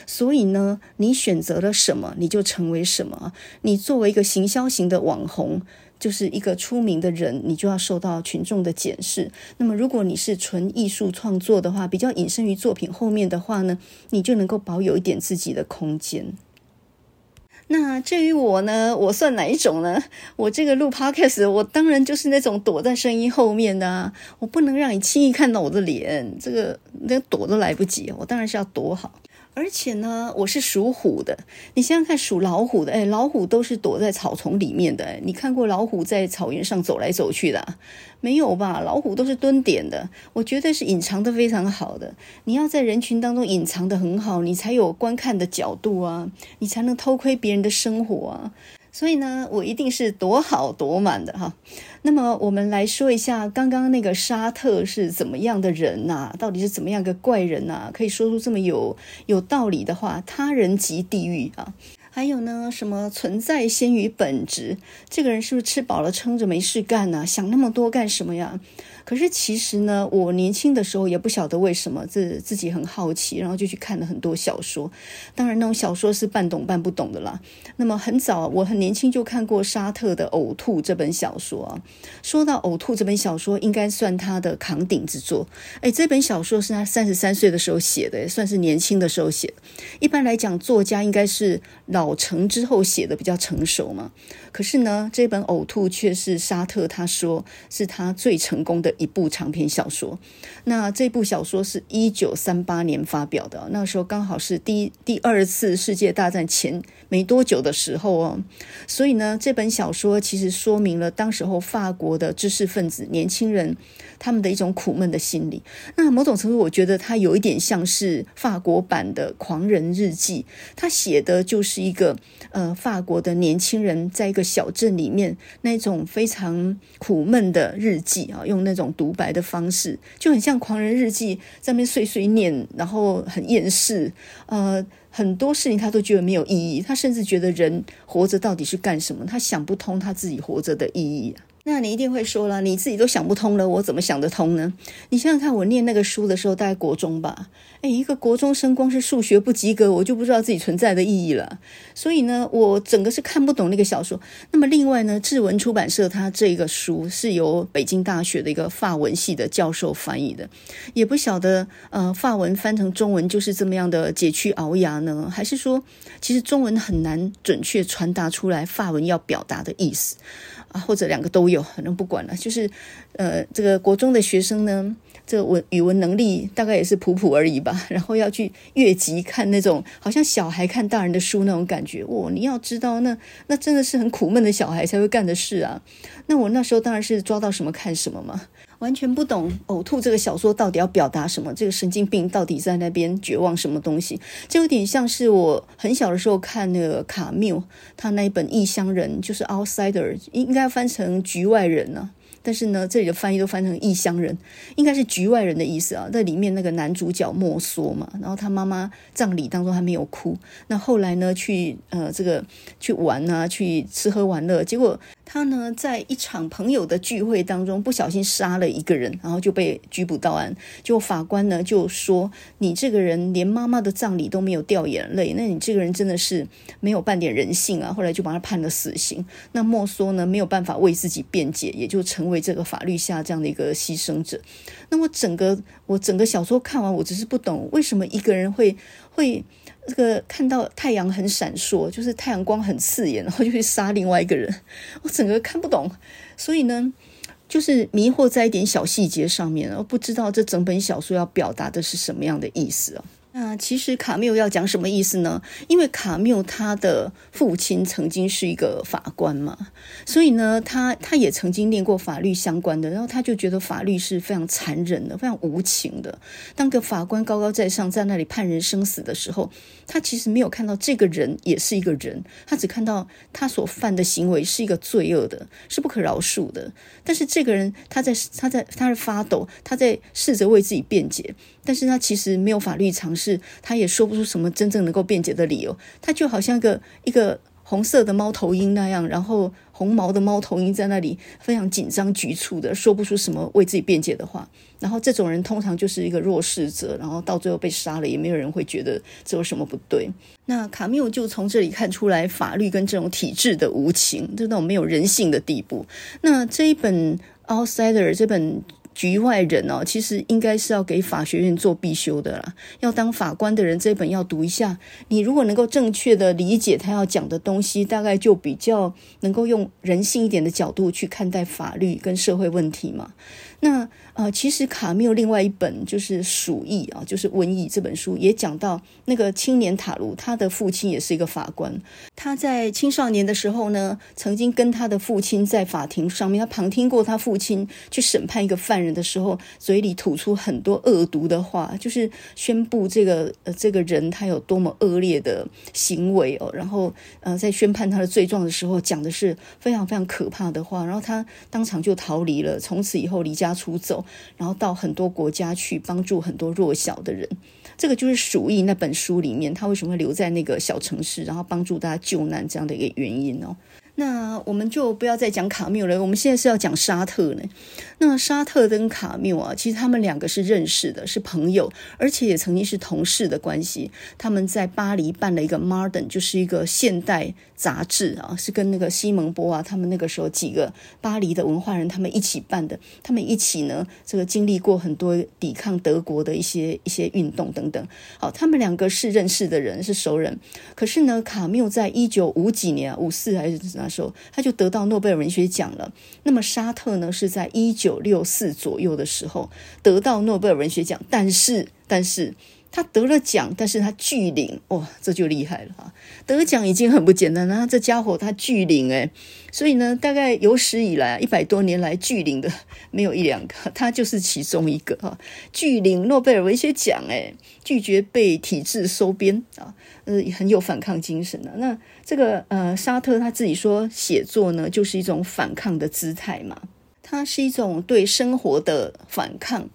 所以呢，你选择了什么，你就成为什么。你作为一个行销型的网红，就是一个出名的人，你就要受到群众的检视。那么，如果你是纯艺术创作的话，比较隐身于作品后面的话呢，你就能够保有一点自己的空间。那至于我呢，我算哪一种呢？我这个录 podcast，我当然就是那种躲在声音后面的啊，我不能让你轻易看到我的脸，这个连躲都来不及，我当然是要躲好。而且呢，我是属虎的。你想想看，属老虎的，哎，老虎都是躲在草丛里面的。你看过老虎在草原上走来走去的？没有吧？老虎都是蹲点的。我觉得是隐藏的非常好的。你要在人群当中隐藏的很好，你才有观看的角度啊，你才能偷窥别人的生活啊。所以呢，我一定是多好多满的哈。那么，我们来说一下刚刚那个沙特是怎么样的人呐？到底是怎么样个怪人呐？可以说出这么有有道理的话，他人即地狱啊。还有呢，什么存在先于本质？这个人是不是吃饱了撑着没事干呢？想那么多干什么呀？可是其实呢，我年轻的时候也不晓得为什么自自己很好奇，然后就去看了很多小说。当然，那种小说是半懂半不懂的啦。那么很早，我很年轻就看过沙特的《呕吐》这本小说啊。说到《呕吐》这本小说，应该算他的扛鼎之作。哎，这本小说是他三十三岁的时候写的，算是年轻的时候写的。一般来讲，作家应该是老成之后写的比较成熟嘛。可是呢，这本《呕吐》却是沙特他说是他最成功的。一部长篇小说，那这部小说是一九三八年发表的，那时候刚好是第第二次世界大战前没多久的时候哦，所以呢，这本小说其实说明了当时候法国的知识分子年轻人他们的一种苦闷的心理。那某种程度，我觉得它有一点像是法国版的《狂人日记》，他写的就是一个呃法国的年轻人在一个小镇里面那种非常苦闷的日记啊，用那种。独白的方式就很像《狂人日记》上面碎碎念，然后很厌世，呃，很多事情他都觉得没有意义，他甚至觉得人活着到底是干什么？他想不通他自己活着的意义。那你一定会说了，你自己都想不通了，我怎么想得通呢？你想想看，我念那个书的时候，大概国中吧。诶，一个国中生光是数学不及格，我就不知道自己存在的意义了。所以呢，我整个是看不懂那个小说。那么另外呢，志文出版社它这个书是由北京大学的一个法文系的教授翻译的，也不晓得呃，法文翻成中文就是这么样的解屈熬牙呢，还是说其实中文很难准确传达出来法文要表达的意思啊，或者两个都有，反正不管了，就是呃，这个国中的学生呢。这个文语文能力大概也是普普而已吧，然后要去越级看那种好像小孩看大人的书那种感觉，哇！你要知道，那那真的是很苦闷的小孩才会干的事啊。那我那时候当然是抓到什么看什么嘛，完全不懂呕吐这个小说到底要表达什么，这个神经病到底在那边绝望什么东西，就有点像是我很小的时候看那个卡缪他那一本《异乡人》，就是 outsider，应该翻成局外人呢、但是呢，这里的翻译都翻成异乡人，应该是局外人的意思啊。在里面那个男主角莫梭嘛，然后他妈妈葬礼当中还没有哭，那后来呢，去呃这个去玩啊，去吃喝玩乐，结果。他呢，在一场朋友的聚会当中不小心杀了一个人，然后就被拘捕到案。就法官呢就说：“你这个人连妈妈的葬礼都没有掉眼泪，那你这个人真的是没有半点人性啊！”后来就把他判了死刑。那莫梭呢没有办法为自己辩解，也就成为这个法律下这样的一个牺牲者。那么整个我整个小说看完，我只是不懂为什么一个人会会。这个看到太阳很闪烁，就是太阳光很刺眼，然后就去杀另外一个人，我整个看不懂，所以呢，就是迷惑在一点小细节上面，而不知道这整本小说要表达的是什么样的意思哦。那其实卡缪要讲什么意思呢？因为卡缪他的父亲曾经是一个法官嘛，所以呢，他他也曾经念过法律相关的，然后他就觉得法律是非常残忍的，非常无情的。当个法官高高在上在那里判人生死的时候，他其实没有看到这个人也是一个人，他只看到他所犯的行为是一个罪恶的，是不可饶恕的。但是这个人他在他在他在发抖，他在试着为自己辩解。但是他其实没有法律常识，是他也说不出什么真正能够辩解的理由。他就好像一个一个红色的猫头鹰那样，然后红毛的猫头鹰在那里非常紧张局促的说不出什么为自己辩解的话。然后这种人通常就是一个弱势者，然后到最后被杀了，也没有人会觉得这有什么不对。那卡缪就从这里看出来法律跟这种体制的无情，就那种没有人性的地步。那这一本《Outsider》这本。局外人哦，其实应该是要给法学院做必修的啦。要当法官的人，这本要读一下。你如果能够正确的理解他要讲的东西，大概就比较能够用人性一点的角度去看待法律跟社会问题嘛。那呃，其实卡缪另外一本就是《鼠疫》啊，就是瘟疫这本书也讲到那个青年塔卢，他的父亲也是一个法官。他在青少年的时候呢，曾经跟他的父亲在法庭上面，他旁听过他父亲去审判一个犯人的时候，嘴里吐出很多恶毒的话，就是宣布这个呃这个人他有多么恶劣的行为哦。然后呃，在宣判他的罪状的时候，讲的是非常非常可怕的话。然后他当场就逃离了，从此以后离家。出走，然后到很多国家去帮助很多弱小的人，这个就是《鼠疫》那本书里面，他为什么会留在那个小城市，然后帮助大家救难这样的一个原因哦。那我们就不要再讲卡缪了，我们现在是要讲沙特呢。那沙特跟卡缪啊，其实他们两个是认识的，是朋友，而且也曾经是同事的关系。他们在巴黎办了一个《Modern》，就是一个现代杂志啊，是跟那个西蒙波啊，他们那个时候几个巴黎的文化人他们一起办的。他们一起呢，这个经历过很多抵抗德国的一些一些运动等等。好，他们两个是认识的人，是熟人。可是呢，卡缪在一九五几年，五四还是那时候，他就得到诺贝尔文学奖了。那么沙特呢，是在一九六四左右的时候得到诺贝尔文学奖，但是，但是。他得了奖，但是他拒领，哇，这就厉害了哈！得奖已经很不简单了，这家伙他拒领诶，所以呢，大概有史以来一百多年来拒领的没有一两个，他就是其中一个哈，拒领诺贝尔文学奖诶，拒绝被体制收编啊，呃，很有反抗精神的。那这个呃，沙特他自己说，写作呢就是一种反抗的姿态嘛，它是一种对生活的反抗。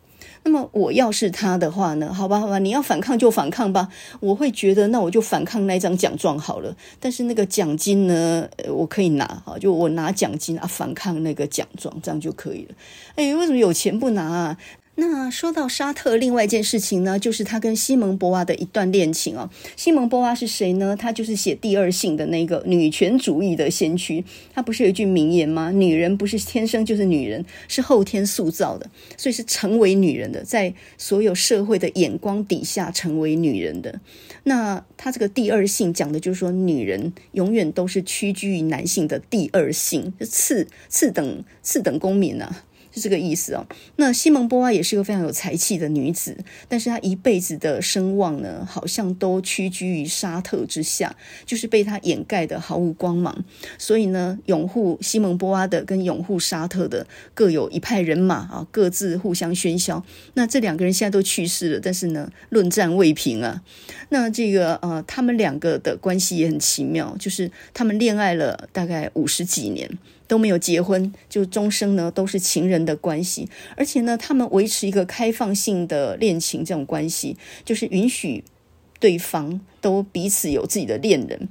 那么我要是他的话呢？好吧，好吧，你要反抗就反抗吧。我会觉得，那我就反抗那张奖状好了。但是那个奖金呢，我可以拿啊，就我拿奖金啊，反抗那个奖状，这样就可以了。哎，为什么有钱不拿啊？那说到沙特，另外一件事情呢，就是他跟西蒙波娃的一段恋情哦。西蒙波娃是谁呢？他就是写《第二性》的那个女权主义的先驱。他不是有一句名言吗？女人不是天生就是女人，是后天塑造的，所以是成为女人的，在所有社会的眼光底下成为女人的。那他这个第二性讲的就是说，女人永远都是屈居于男性的第二性，是次次等次等公民啊。是这个意思哦。那西蒙波娃也是个非常有才气的女子，但是她一辈子的声望呢，好像都屈居于沙特之下，就是被她掩盖的毫无光芒。所以呢，拥护西蒙波娃的跟拥护沙特的各有一派人马啊，各自互相喧嚣。那这两个人现在都去世了，但是呢，论战未平啊。那这个呃，他们两个的关系也很奇妙，就是他们恋爱了大概五十几年。都没有结婚，就终生呢都是情人的关系，而且呢，他们维持一个开放性的恋情这种关系，就是允许对方都彼此有自己的恋人。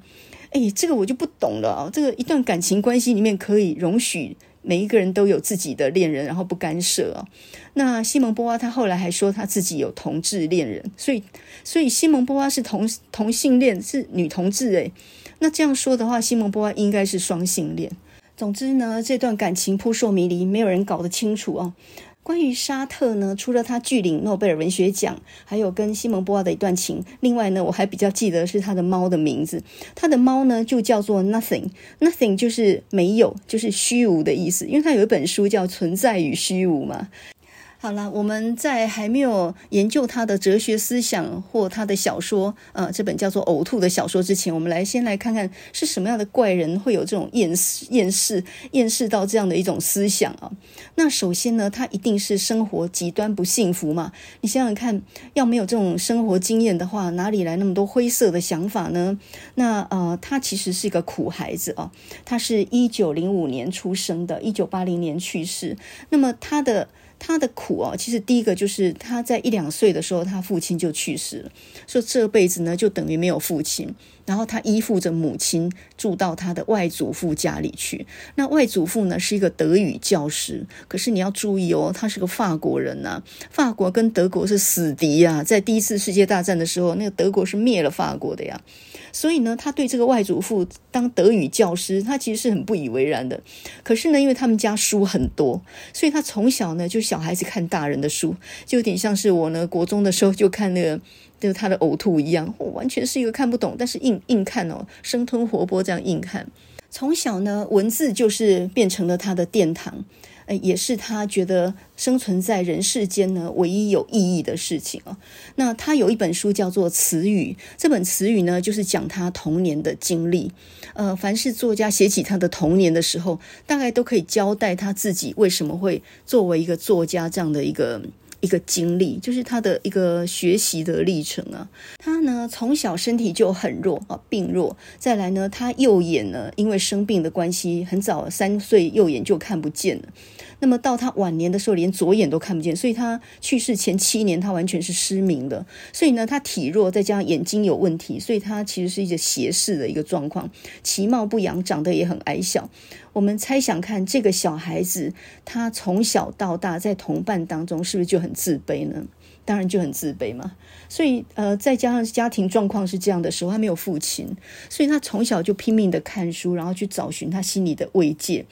哎，这个我就不懂了啊！这个一段感情关系里面可以容许每一个人都有自己的恋人，然后不干涉啊？那西蒙波娃他后来还说他自己有同志恋人，所以所以西蒙波娃是同同性恋，是女同志诶。那这样说的话，西蒙波娃应该是双性恋。总之呢，这段感情扑朔迷离，没有人搞得清楚哦。关于沙特呢，除了他拒领诺贝尔文学奖，还有跟西蒙波娃的一段情，另外呢，我还比较记得是他的猫的名字。他的猫呢就叫做 Nothing，Nothing 就是没有，就是虚无的意思。因为他有一本书叫《存在与虚无》嘛。好了，我们在还没有研究他的哲学思想或他的小说，呃，这本叫做《呕吐》的小说之前，我们来先来看看是什么样的怪人会有这种厌世、厌世、厌世到这样的一种思想啊。那首先呢，他一定是生活极端不幸福嘛。你想想看，要没有这种生活经验的话，哪里来那么多灰色的想法呢？那呃，他其实是一个苦孩子啊。他是一九零五年出生的，一九八零年去世。那么他的。他的苦哦，其实第一个就是他在一两岁的时候，他父亲就去世了，说这辈子呢就等于没有父亲。然后他依附着母亲住到他的外祖父家里去。那外祖父呢是一个德语教师，可是你要注意哦，他是个法国人呐、法国跟德国是死敌呀、啊，在第一次世界大战的时候，那个德国是灭了法国的呀。所以呢，他对这个外祖父当德语教师，他其实是很不以为然的。可是呢，因为他们家书很多，所以他从小呢就小孩子看大人的书，就有点像是我呢国中的时候就看那个。就是他的呕吐一样，我完全是一个看不懂，但是硬硬看哦，生吞活剥这样硬看。从小呢，文字就是变成了他的殿堂，呃，也是他觉得生存在人世间呢唯一有意义的事情哦。那他有一本书叫做《词语》，这本《词语》呢就是讲他童年的经历。呃，凡是作家写起他的童年的时候，大概都可以交代他自己为什么会作为一个作家这样的一个。一个经历，就是他的一个学习的历程啊。他呢从小身体就很弱啊，病弱。再来呢，他右眼呢因为生病的关系，很早三岁右眼就看不见了。那么到他晚年的时候，连左眼都看不见，所以他去世前七年，他完全是失明的。所以呢，他体弱，再加上眼睛有问题，所以他其实是一个斜视的一个状况，其貌不扬，长得也很矮小。我们猜想看，这个小孩子他从小到大在同伴当中，是不是就很自卑呢？当然就很自卑嘛。所以，呃，再加上家庭状况是这样的时候，他没有父亲，所以他从小就拼命的看书，然后去找寻他心里的慰藉。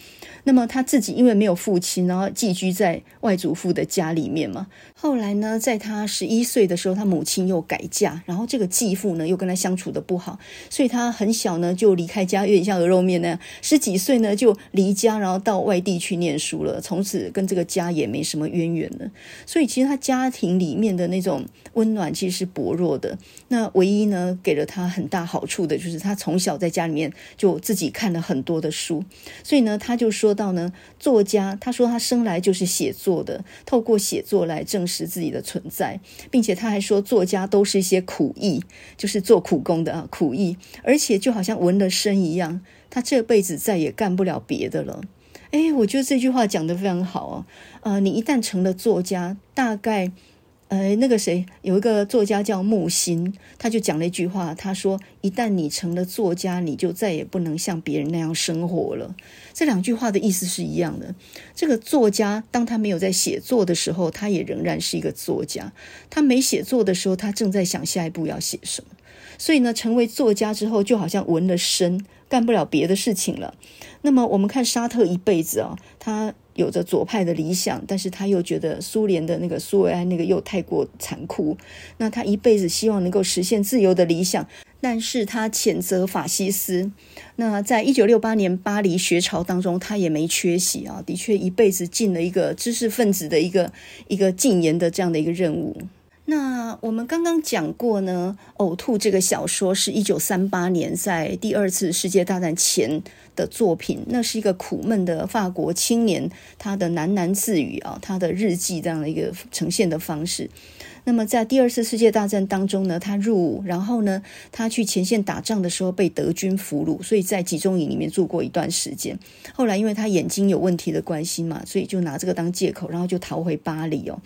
那么他自己因为没有父亲，然后寄居在外祖父的家里面嘛。后来呢，在他十一岁的时候，他母亲又改嫁，然后这个继父呢又跟他相处的不好，所以他很小呢就离开家，有点像鹅肉面那样。十几岁呢就离家，然后到外地去念书了，从此跟这个家也没什么渊源了。所以其实他家庭里面的那种温暖其是薄弱的。那唯一呢给了他很大好处的就是他从小在家里面就自己看了很多的书，所以呢他就说。到呢，作家他说他生来就是写作的，透过写作来证实自己的存在，并且他还说作家都是一些苦役，就是做苦工的啊，苦役，而且就好像纹了身一样，他这辈子再也干不了别的了。诶，我觉得这句话讲得非常好哦。呃，你一旦成了作家，大概呃，那个谁，有一个作家叫木心，他就讲了一句话，他说：“一旦你成了作家，你就再也不能像别人那样生活了。”这两句话的意思是一样的。这个作家，当他没有在写作的时候，他也仍然是一个作家；他没写作的时候，他正在想下一步要写什么。所以呢，成为作家之后，就好像纹了身，干不了别的事情了。那么，我们看沙特一辈子啊，他。有着左派的理想，但是他又觉得苏联的那个苏维埃那个又太过残酷，那他一辈子希望能够实现自由的理想，但是他谴责法西斯。那在一九六八年巴黎学潮当中，他也没缺席啊，的确一辈子尽了一个知识分子的一个一个禁言的这样的一个任务。那我们刚刚讲过呢，《呕吐》这个小说是一九三八年在第二次世界大战前的作品，那是一个苦闷的法国青年他的喃喃自语啊，他的日记这样的一个呈现的方式。那么在第二次世界大战当中呢，他入伍，然后呢，他去前线打仗的时候被德军俘虏，所以在集中营里面住过一段时间。后来因为他眼睛有问题的关系嘛，所以就拿这个当借口，然后就逃回巴黎哦。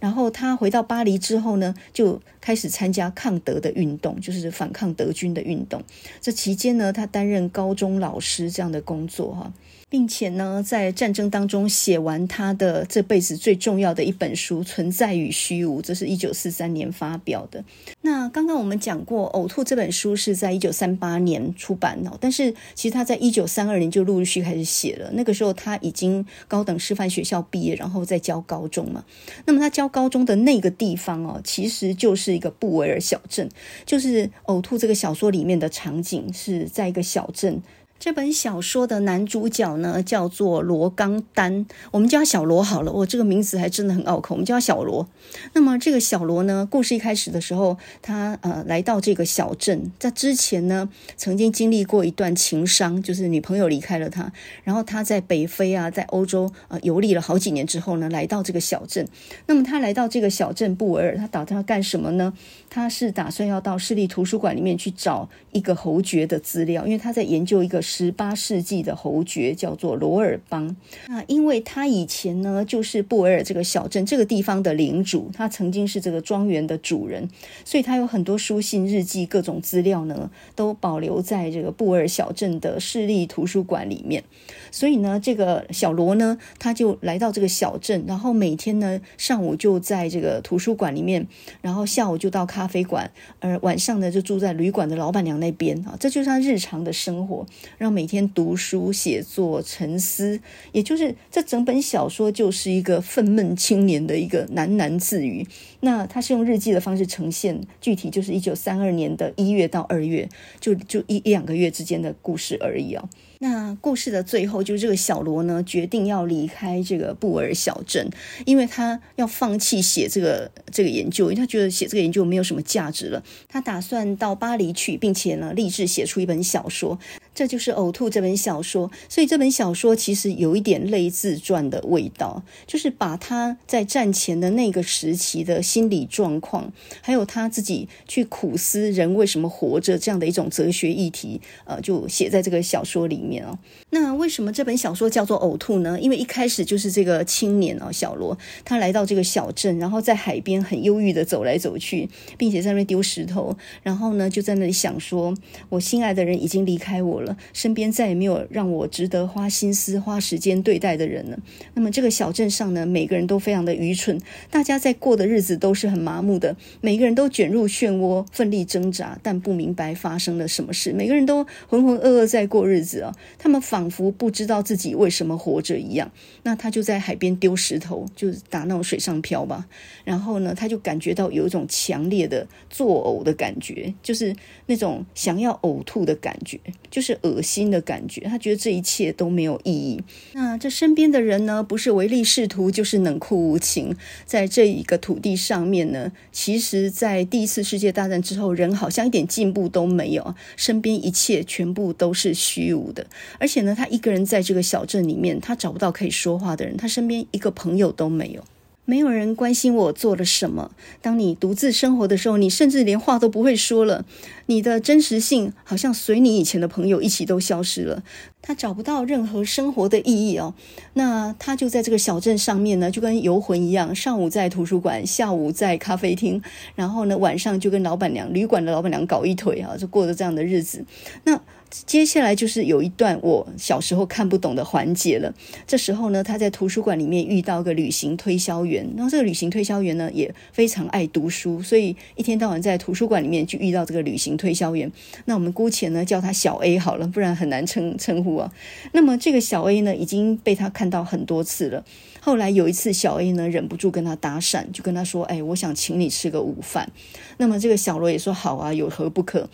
然后他回到巴黎之后呢，就开始参加抗德的运动，就是反抗德军的运动。这期间呢，他担任高中老师这样的工作哈。并且呢，在战争当中写完他的这辈子最重要的一本书《存在与虚无》，这是一九四三年发表的。那刚刚我们讲过，《呕吐》这本书是在一九三八年出版的，但是其实他在一九三二年就陆陆续续开始写了。那个时候他已经高等师范学校毕业，然后再教高中嘛。那么他教高中的那个地方哦，其实就是一个布维尔小镇，就是《呕吐》这个小说里面的场景是在一个小镇。这本小说的男主角呢，叫做罗刚丹，我们叫他小罗好了。我这个名字还真的很拗口，我们叫他小罗。那么这个小罗呢，故事一开始的时候，他呃来到这个小镇，在之前呢，曾经经历过一段情伤，就是女朋友离开了他，然后他在北非啊，在欧洲呃游历了好几年之后呢，来到这个小镇。那么他来到这个小镇布维尔，他打算要干什么呢？他是打算要到市立图书馆里面去找一个侯爵的资料，因为他在研究一个。十八世纪的侯爵叫做罗尔邦，那因为他以前呢就是布维尔这个小镇这个地方的领主，他曾经是这个庄园的主人，所以他有很多书信、日记、各种资料呢，都保留在这个布维尔小镇的市立图书馆里面。所以呢，这个小罗呢，他就来到这个小镇，然后每天呢上午就在这个图书馆里面，然后下午就到咖啡馆，而晚上呢就住在旅馆的老板娘那边啊，这就是他日常的生活。让每天读书、写作、沉思，也就是这整本小说就是一个愤懑青年的一个喃喃自语。那他是用日记的方式呈现，具体就是一九三二年的一月到二月，就就一两个月之间的故事而已哦。那故事的最后，就是这个小罗呢，决定要离开这个布尔小镇，因为他要放弃写这个这个研究，因为他觉得写这个研究没有什么价值了。他打算到巴黎去，并且呢，立志写出一本小说。这就是《呕吐》这本小说，所以这本小说其实有一点类自传的味道，就是把他在战前的那个时期的心理状况，还有他自己去苦思人为什么活着这样的一种哲学议题，呃，就写在这个小说里面哦。那为什么这本小说叫做《呕吐》呢？因为一开始就是这个青年哦，小罗，他来到这个小镇，然后在海边很忧郁的走来走去，并且在那边丢石头，然后呢就在那里想说，我心爱的人已经离开我了。了身边再也没有让我值得花心思、花时间对待的人了。那么这个小镇上呢，每个人都非常的愚蠢，大家在过的日子都是很麻木的，每个人都卷入漩涡，奋力挣扎，但不明白发生了什么事。每个人都浑浑噩噩在过日子啊，他们仿佛不知道自己为什么活着一样。那他就在海边丢石头，就打那种水上漂吧。然后呢，他就感觉到有一种强烈的作呕的感觉，就是那种想要呕吐的感觉，就是。恶心的感觉，他觉得这一切都没有意义。那这身边的人呢，不是唯利是图，就是冷酷无情。在这一个土地上面呢，其实，在第一次世界大战之后，人好像一点进步都没有，身边一切全部都是虚无的。而且呢，他一个人在这个小镇里面，他找不到可以说话的人，他身边一个朋友都没有。没有人关心我做了什么。当你独自生活的时候，你甚至连话都不会说了。你的真实性好像随你以前的朋友一起都消失了。他找不到任何生活的意义哦。那他就在这个小镇上面呢，就跟游魂一样，上午在图书馆，下午在咖啡厅，然后呢，晚上就跟老板娘、旅馆的老板娘搞一腿啊，就过着这样的日子。那。接下来就是有一段我小时候看不懂的环节了。这时候呢，他在图书馆里面遇到个旅行推销员，然后这个旅行推销员呢也非常爱读书，所以一天到晚在图书馆里面就遇到这个旅行推销员。那我们姑且呢叫他小 A 好了，不然很难称称呼啊。那么这个小 A 呢已经被他看到很多次了。后来有一次，小 A 呢忍不住跟他搭讪，就跟他说：“哎，我想请你吃个午饭。”那么这个小罗也说：“好啊，有何不可？”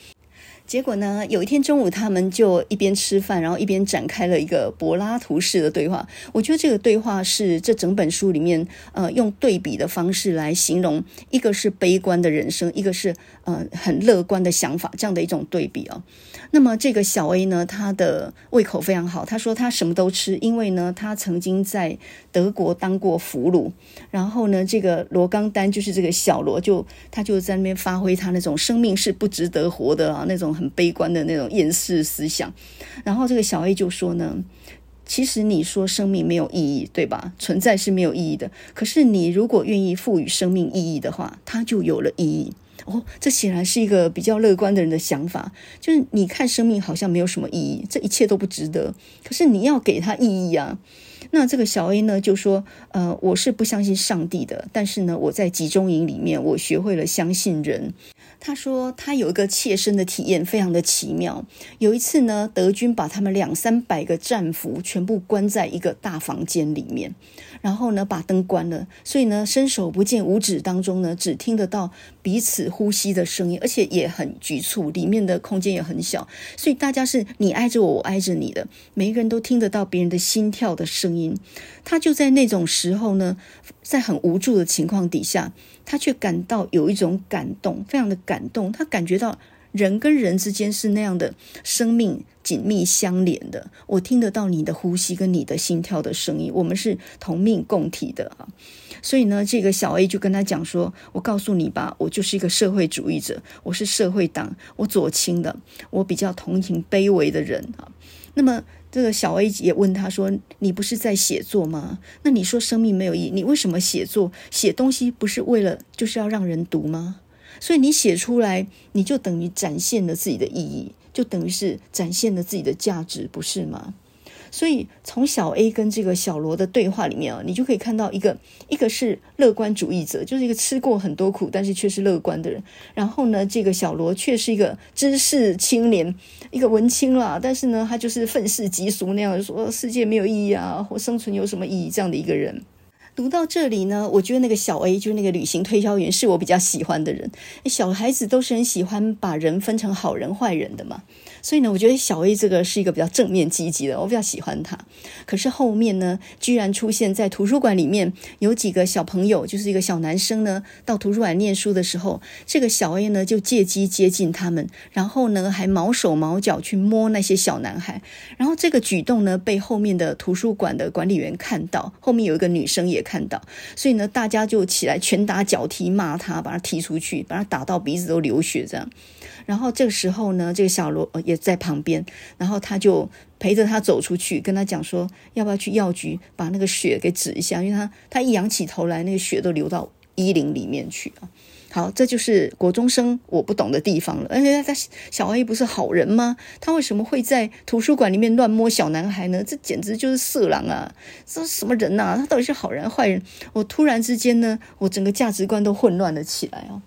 结果呢，有一天中午，他们就一边吃饭，然后一边展开了一个柏拉图式的对话。我觉得这个对话是这整本书里面，呃，用对比的方式来形容，一个是悲观的人生，一个是呃很乐观的想法，这样的一种对比哦。那么这个小 A 呢，他的胃口非常好，他说他什么都吃，因为呢，他曾经在德国当过俘虏。然后呢，这个罗刚丹就是这个小罗，就他就在那边发挥他那种生命是不值得活的啊那种。很悲观的那种厌世思想，然后这个小 A 就说呢，其实你说生命没有意义，对吧？存在是没有意义的。可是你如果愿意赋予生命意义的话，它就有了意义。哦，这显然是一个比较乐观的人的想法。就是你看生命好像没有什么意义，这一切都不值得。可是你要给它意义啊。那这个小 A 呢，就说，呃，我是不相信上帝的，但是呢，我在集中营里面，我学会了相信人。他说他有一个切身的体验，非常的奇妙。有一次呢，德军把他们两三百个战俘全部关在一个大房间里面，然后呢，把灯关了，所以呢，伸手不见五指当中呢，只听得到彼此呼吸的声音，而且也很局促，里面的空间也很小，所以大家是你挨着我，我挨着你的，每一个人都听得到别人的心跳的声音。他就在那种时候呢，在很无助的情况底下。他却感到有一种感动，非常的感动。他感觉到人跟人之间是那样的生命紧密相连的。我听得到你的呼吸跟你的心跳的声音，我们是同命共体的啊。所以呢，这个小 A 就跟他讲说：“我告诉你吧，我就是一个社会主义者，我是社会党，我左倾的，我比较同情卑微的人啊。”那么。这个小 A 也问他说：“你不是在写作吗？那你说生命没有意义，你为什么写作？写东西不是为了就是要让人读吗？所以你写出来，你就等于展现了自己的意义，就等于是展现了自己的价值，不是吗？”所以从小 A 跟这个小罗的对话里面啊，你就可以看到一个，一个是乐观主义者，就是一个吃过很多苦，但是却是乐观的人。然后呢，这个小罗却是一个知识青年，一个文青啦，但是呢，他就是愤世嫉俗那样说世界没有意义啊，或生存有什么意义这样的一个人。读到这里呢，我觉得那个小 A 就是那个旅行推销员，是我比较喜欢的人。小孩子都是很喜欢把人分成好人坏人的嘛。所以呢，我觉得小 A 这个是一个比较正面积极的，我比较喜欢他。可是后面呢，居然出现在图书馆里面有几个小朋友，就是一个小男生呢，到图书馆念书的时候，这个小 A 呢就借机接近他们，然后呢还毛手毛脚去摸那些小男孩。然后这个举动呢被后面的图书馆的管理员看到，后面有一个女生也看到，所以呢大家就起来拳打脚踢骂他，把他踢出去，把他打到鼻子都流血这样。然后这个时候呢，这个小罗也在旁边，然后他就陪着他走出去，跟他讲说，要不要去药局把那个血给止一下？因为他他一仰起头来，那个血都流到衣领里面去啊。好，这就是国中生我不懂的地方了。而且他小 A 不是好人吗？他为什么会在图书馆里面乱摸小男孩呢？这简直就是色狼啊！这什么人呐？他到底是好人坏人？我突然之间呢，我整个价值观都混乱了起来哦。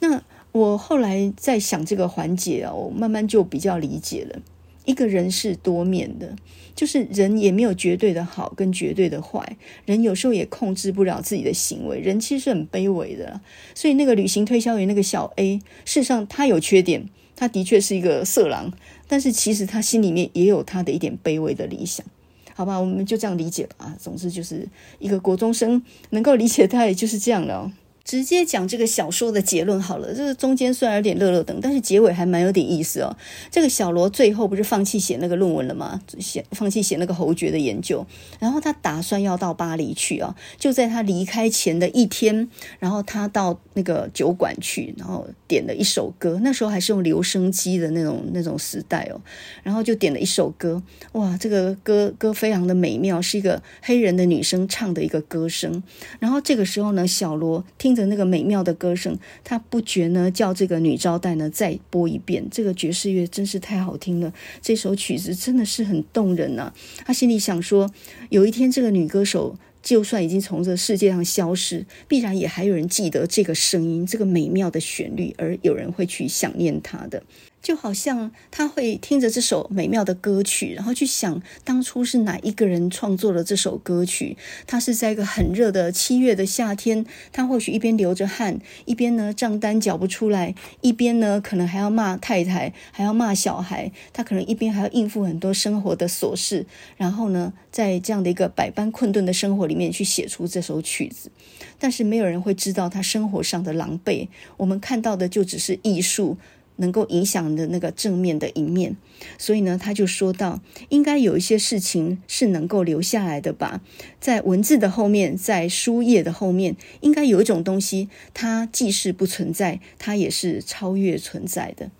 那。我后来在想这个环节啊，我慢慢就比较理解了。一个人是多面的，就是人也没有绝对的好跟绝对的坏，人有时候也控制不了自己的行为，人其实是很卑微的。所以那个旅行推销员那个小 A，事实上他有缺点，他的确是一个色狼，但是其实他心里面也有他的一点卑微的理想，好吧？我们就这样理解吧。啊，总之就是一个国中生能够理解他，也就是这样了。直接讲这个小说的结论好了。这个中间虽然有点落落长，但是结尾还蛮有点意思哦。这个小罗最后不是放弃写那个论文了吗？写放弃写那个侯爵的研究，然后他打算要到巴黎去啊。就在他离开前的一天，然后他到那个酒馆去，然后点了一首歌。那时候还是用留声机的那种那种时代哦。然后就点了一首歌，哇，这个歌歌非常的美妙，是一个黑人的女生唱的一个歌声。然后这个时候呢，小罗听。的那个美妙的歌声，他不觉呢，叫这个女招待呢再播一遍。这个爵士乐真是太好听了，这首曲子真的是很动人呢、他心里想说，有一天这个女歌手就算已经从这世界上消失，必然也还有人记得这个声音，这个美妙的旋律，而有人会去想念她的。就好像他会听着这首美妙的歌曲，然后去想当初是哪一个人创作了这首歌曲。他是在一个很热的七月的夏天，他或许一边流着汗，一边呢账单缴不出来，一边呢可能还要骂太太，还要骂小孩。他可能一边还要应付很多生活的琐事，然后呢，在这样的一个百般困顿的生活里面去写出这首曲子。但是没有人会知道他生活上的狼狈，我们看到的就只是艺术。能够影响的那个正面的一面，所以呢，他就说到，应该有一些事情是能够留下来的吧，在文字的后面，在书页的后面，应该有一种东西，它既是不存在，它也是超越存在的。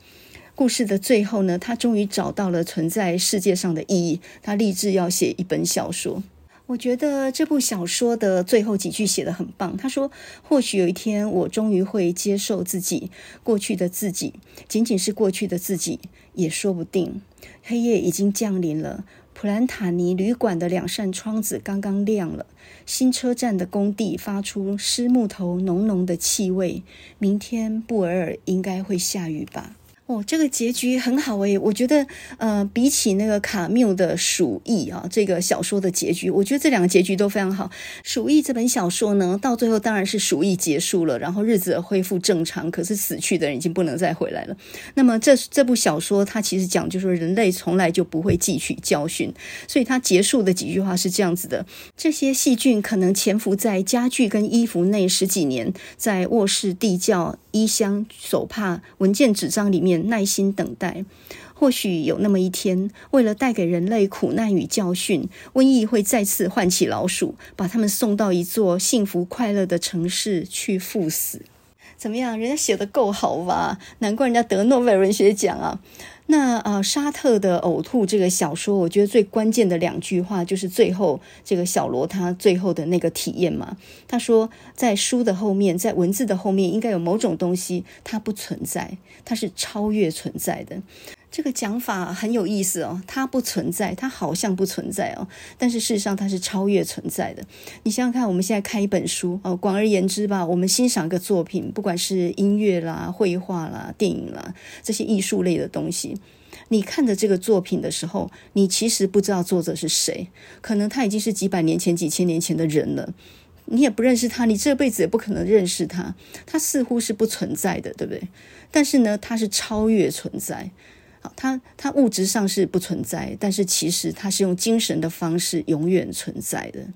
故事的最后呢，他终于找到了存在世界上的意义，他立志要写一本小说。我觉得这部小说的最后几句写得很棒。他说：“或许有一天，我终于会接受自己，过去的自己，仅仅是过去的自己，也说不定。”黑夜已经降临了，普兰塔尼旅馆的两扇窗子刚刚亮了。新车站的工地发出湿木头浓浓的气味。明天布尔尔应该会下雨吧。哦，这个结局很好诶，我觉得，呃，比起那个卡缪的《鼠疫》啊，这个小说的结局，我觉得这两个结局都非常好。《鼠疫》这本小说呢，到最后当然是鼠疫结束了，然后日子恢复正常，可是死去的人已经不能再回来了。那么这这部小说它其实讲就是人类从来就不会汲取教训，所以它结束的几句话是这样子的：这些细菌可能潜伏在家具跟衣服内十几年，在卧室地窖。衣箱、手帕、文件、纸张里面耐心等待，或许有那么一天，为了带给人类苦难与教训，瘟疫会再次唤起老鼠，把他们送到一座幸福快乐的城市去赴死。怎么样？人家写得够好吧？难怪人家得诺贝尔文学奖啊！那啊，沙特的呕吐这个小说，我觉得最关键的两句话就是最后这个小罗他最后的那个体验嘛。他说，在书的后面，在文字的后面，应该有某种东西，它不存在，它是超越存在的。这个讲法很有意思哦，它不存在，它好像不存在哦，但是事实上它是超越存在的。你想想看，我们现在看一本书哦，广而言之吧，我们欣赏一个作品，不管是音乐啦、绘画啦、电影啦，这些艺术类的东西，你看着这个作品的时候，你其实不知道作者是谁，可能他已经是几百年前、几千年前的人了，你也不认识他，你这辈子也不可能认识他，他似乎是不存在的，对不对？但是呢，他是超越存在。它它物质上是不存在，但是其实它是用精神的方式永远存在的。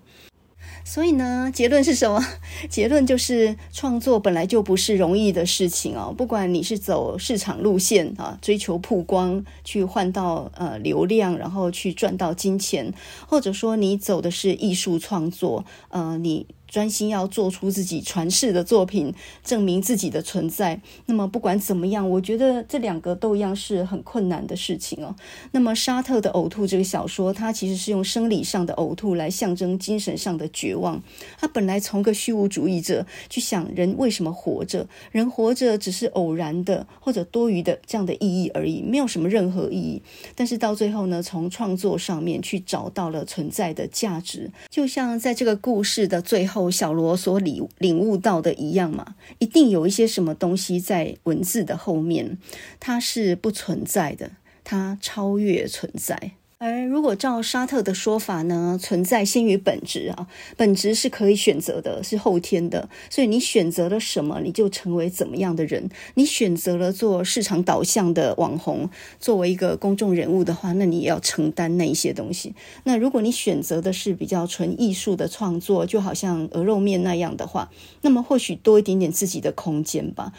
所以呢，结论是什么？结论就是创作本来就不是容易的事情哦。不管你是走市场路线啊，追求曝光，去换到呃流量，然后去赚到金钱，或者说你走的是艺术创作，呃，你。专心要做出自己传世的作品，证明自己的存在。那么不管怎么样，我觉得这两个都一样是很困难的事情哦。那么沙特的呕吐这个小说，它其实是用生理上的呕吐来象征精神上的绝望。他本来从个虚无主义者去想人为什么活着，人活着只是偶然的或者多余的这样的意义而已，没有什么任何意义。但是到最后呢，从创作上面去找到了存在的价值，就像在这个故事的最后。小罗所领领悟到的一样嘛，一定有一些什么东西在文字的后面，它是不存在的，它超越存在。而如果照沙特的说法呢，存在先于本质啊，本质是可以选择的，是后天的。所以你选择了什么，你就成为怎么样的人。你选择了做市场导向的网红，作为一个公众人物的话，那你也要承担那一些东西。那如果你选择的是比较纯艺术的创作，就好像鹅肉面那样的话，那么或许多一点点自己的空间吧。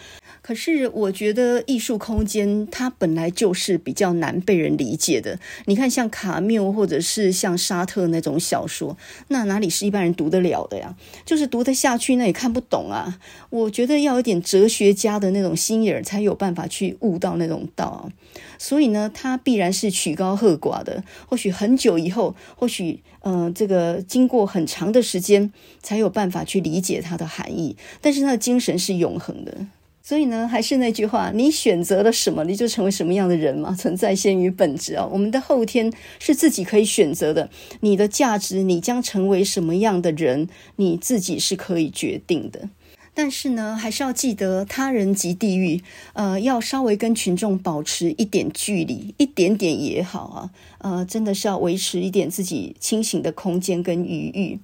可是我觉得艺术空间它本来就是比较难被人理解的。你看像。卡缪或者是像沙特那种小说，那哪里是一般人读得了的呀？就是读得下去，那也看不懂啊。我觉得要有点哲学家的那种心眼儿，才有办法去悟到那种道。所以呢，他必然是曲高和寡的。或许很久以后，或许嗯、这个经过很长的时间，才有办法去理解它的含义。但是他的精神是永恒的。所以呢，还是那句话，你选择了什么，你就成为什么样的人嘛。存在先于本质啊，我们的后天是自己可以选择的。你的价值，你将成为什么样的人，你自己是可以决定的。但是呢，还是要记得他人即地狱，呃，要稍微跟群众保持一点距离，一点点也好啊，呃，真的是要维持一点自己清醒的空间跟余裕。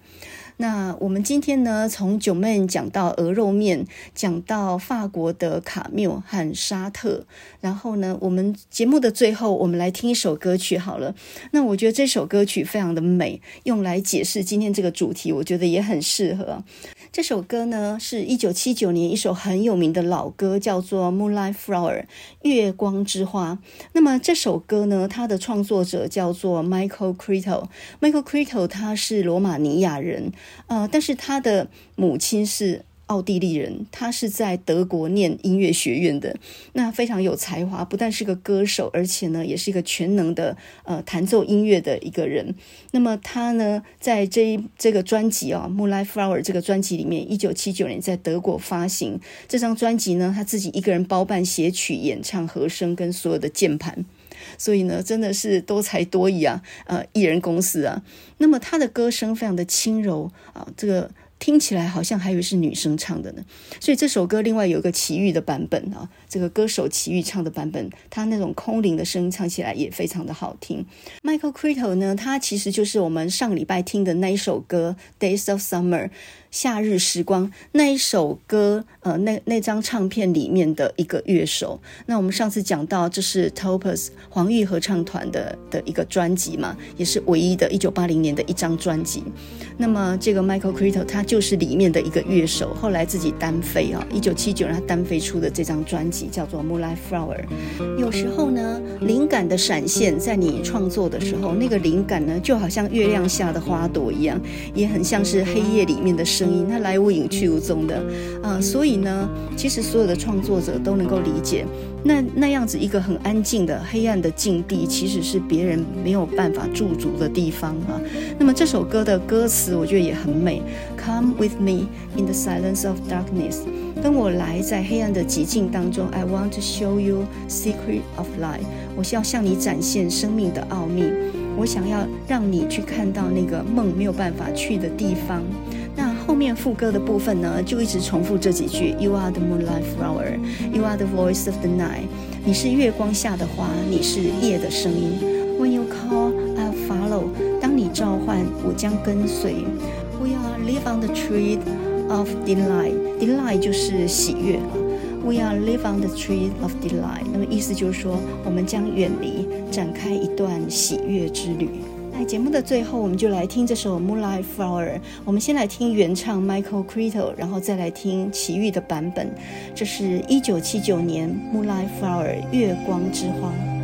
那我们今天呢，从九妹讲到鹅肉面，讲到法国的卡缪和沙特，然后呢，我们节目的最后，我们来听一首歌曲好了。那我觉得这首歌曲非常的美，用来解释今天这个主题，我觉得也很适合。这首歌呢，是一九七九年一首很有名的老歌，叫做《Moonlight Flower》月光之花。那么这首歌呢，它的创作者叫做 Michael Crito。Michael Crito 他是罗马尼亚人，呃，但是他的母亲是。奥地利人，他是在德国念音乐学院的，那非常有才华，不但是个歌手，而且呢，也是一个全能的呃弹奏音乐的一个人。那么他呢，在这一这个专辑啊，《Moonlight Flower》这个专辑里面，一九七九年在德国发行这张专辑呢，他自己一个人包办写曲、演唱、和声跟所有的键盘，所以呢，真的是多才多艺啊，呃，艺人公司啊。那么他的歌声非常的轻柔啊，这个。听起来好像还以为是女生唱的呢，所以这首歌另外有一个齐豫的版本啊，这个歌手齐豫唱的版本，他那种空灵的声音唱起来也非常的好听。Michael Cretu 呢，他其实就是我们上礼拜听的那一首歌《Days of Summer》。夏日时光那一首歌，呃，那那张唱片里面的一个乐手。那我们上次讲到，这是 Topaz 黄玉合唱团的的一个专辑嘛，也是唯一的1980年的一张专辑。那么这个 Michael Cretu 他就是里面的一个乐手，后来自己单飞啊，1979年他单飞出的这张专辑叫做 Moonlight Flower。有时候呢，灵感的闪现在你创作的时候，那个灵感呢，就好像月亮下的花朵一样，也很像是黑夜里面的。声音，它来无影去无踪的，啊、所以呢，其实所有的创作者都能够理解，那那样子一个很安静的黑暗的境地，其实是别人没有办法驻足的地方啊。那么这首歌的歌词，我觉得也很美，Come with me in the silence of darkness，跟我来在黑暗的寂静当中，I want to show you secret of life，我是要向你展现生命的奥秘，我想要让你去看到那个梦没有办法去的地方。面副歌的部分呢，就一直重复这几句：You are the moonlight flower, you are the voice of the night。你是月光下的花，你是夜的声音。When you call, I'll follow。当你召唤，我将跟随。We are live on the tree of delight。Delight 就是喜悦。We are live on the tree of delight。那么意思就是说，我们将远离，展开一段喜悦之旅。在节目的最后，我们就来听这首《Moonlight Flower》。我们先来听原唱 Michael Creto，然后再来听齐豫的版本。这是一九七九年《Moonlight Flower》月光之花。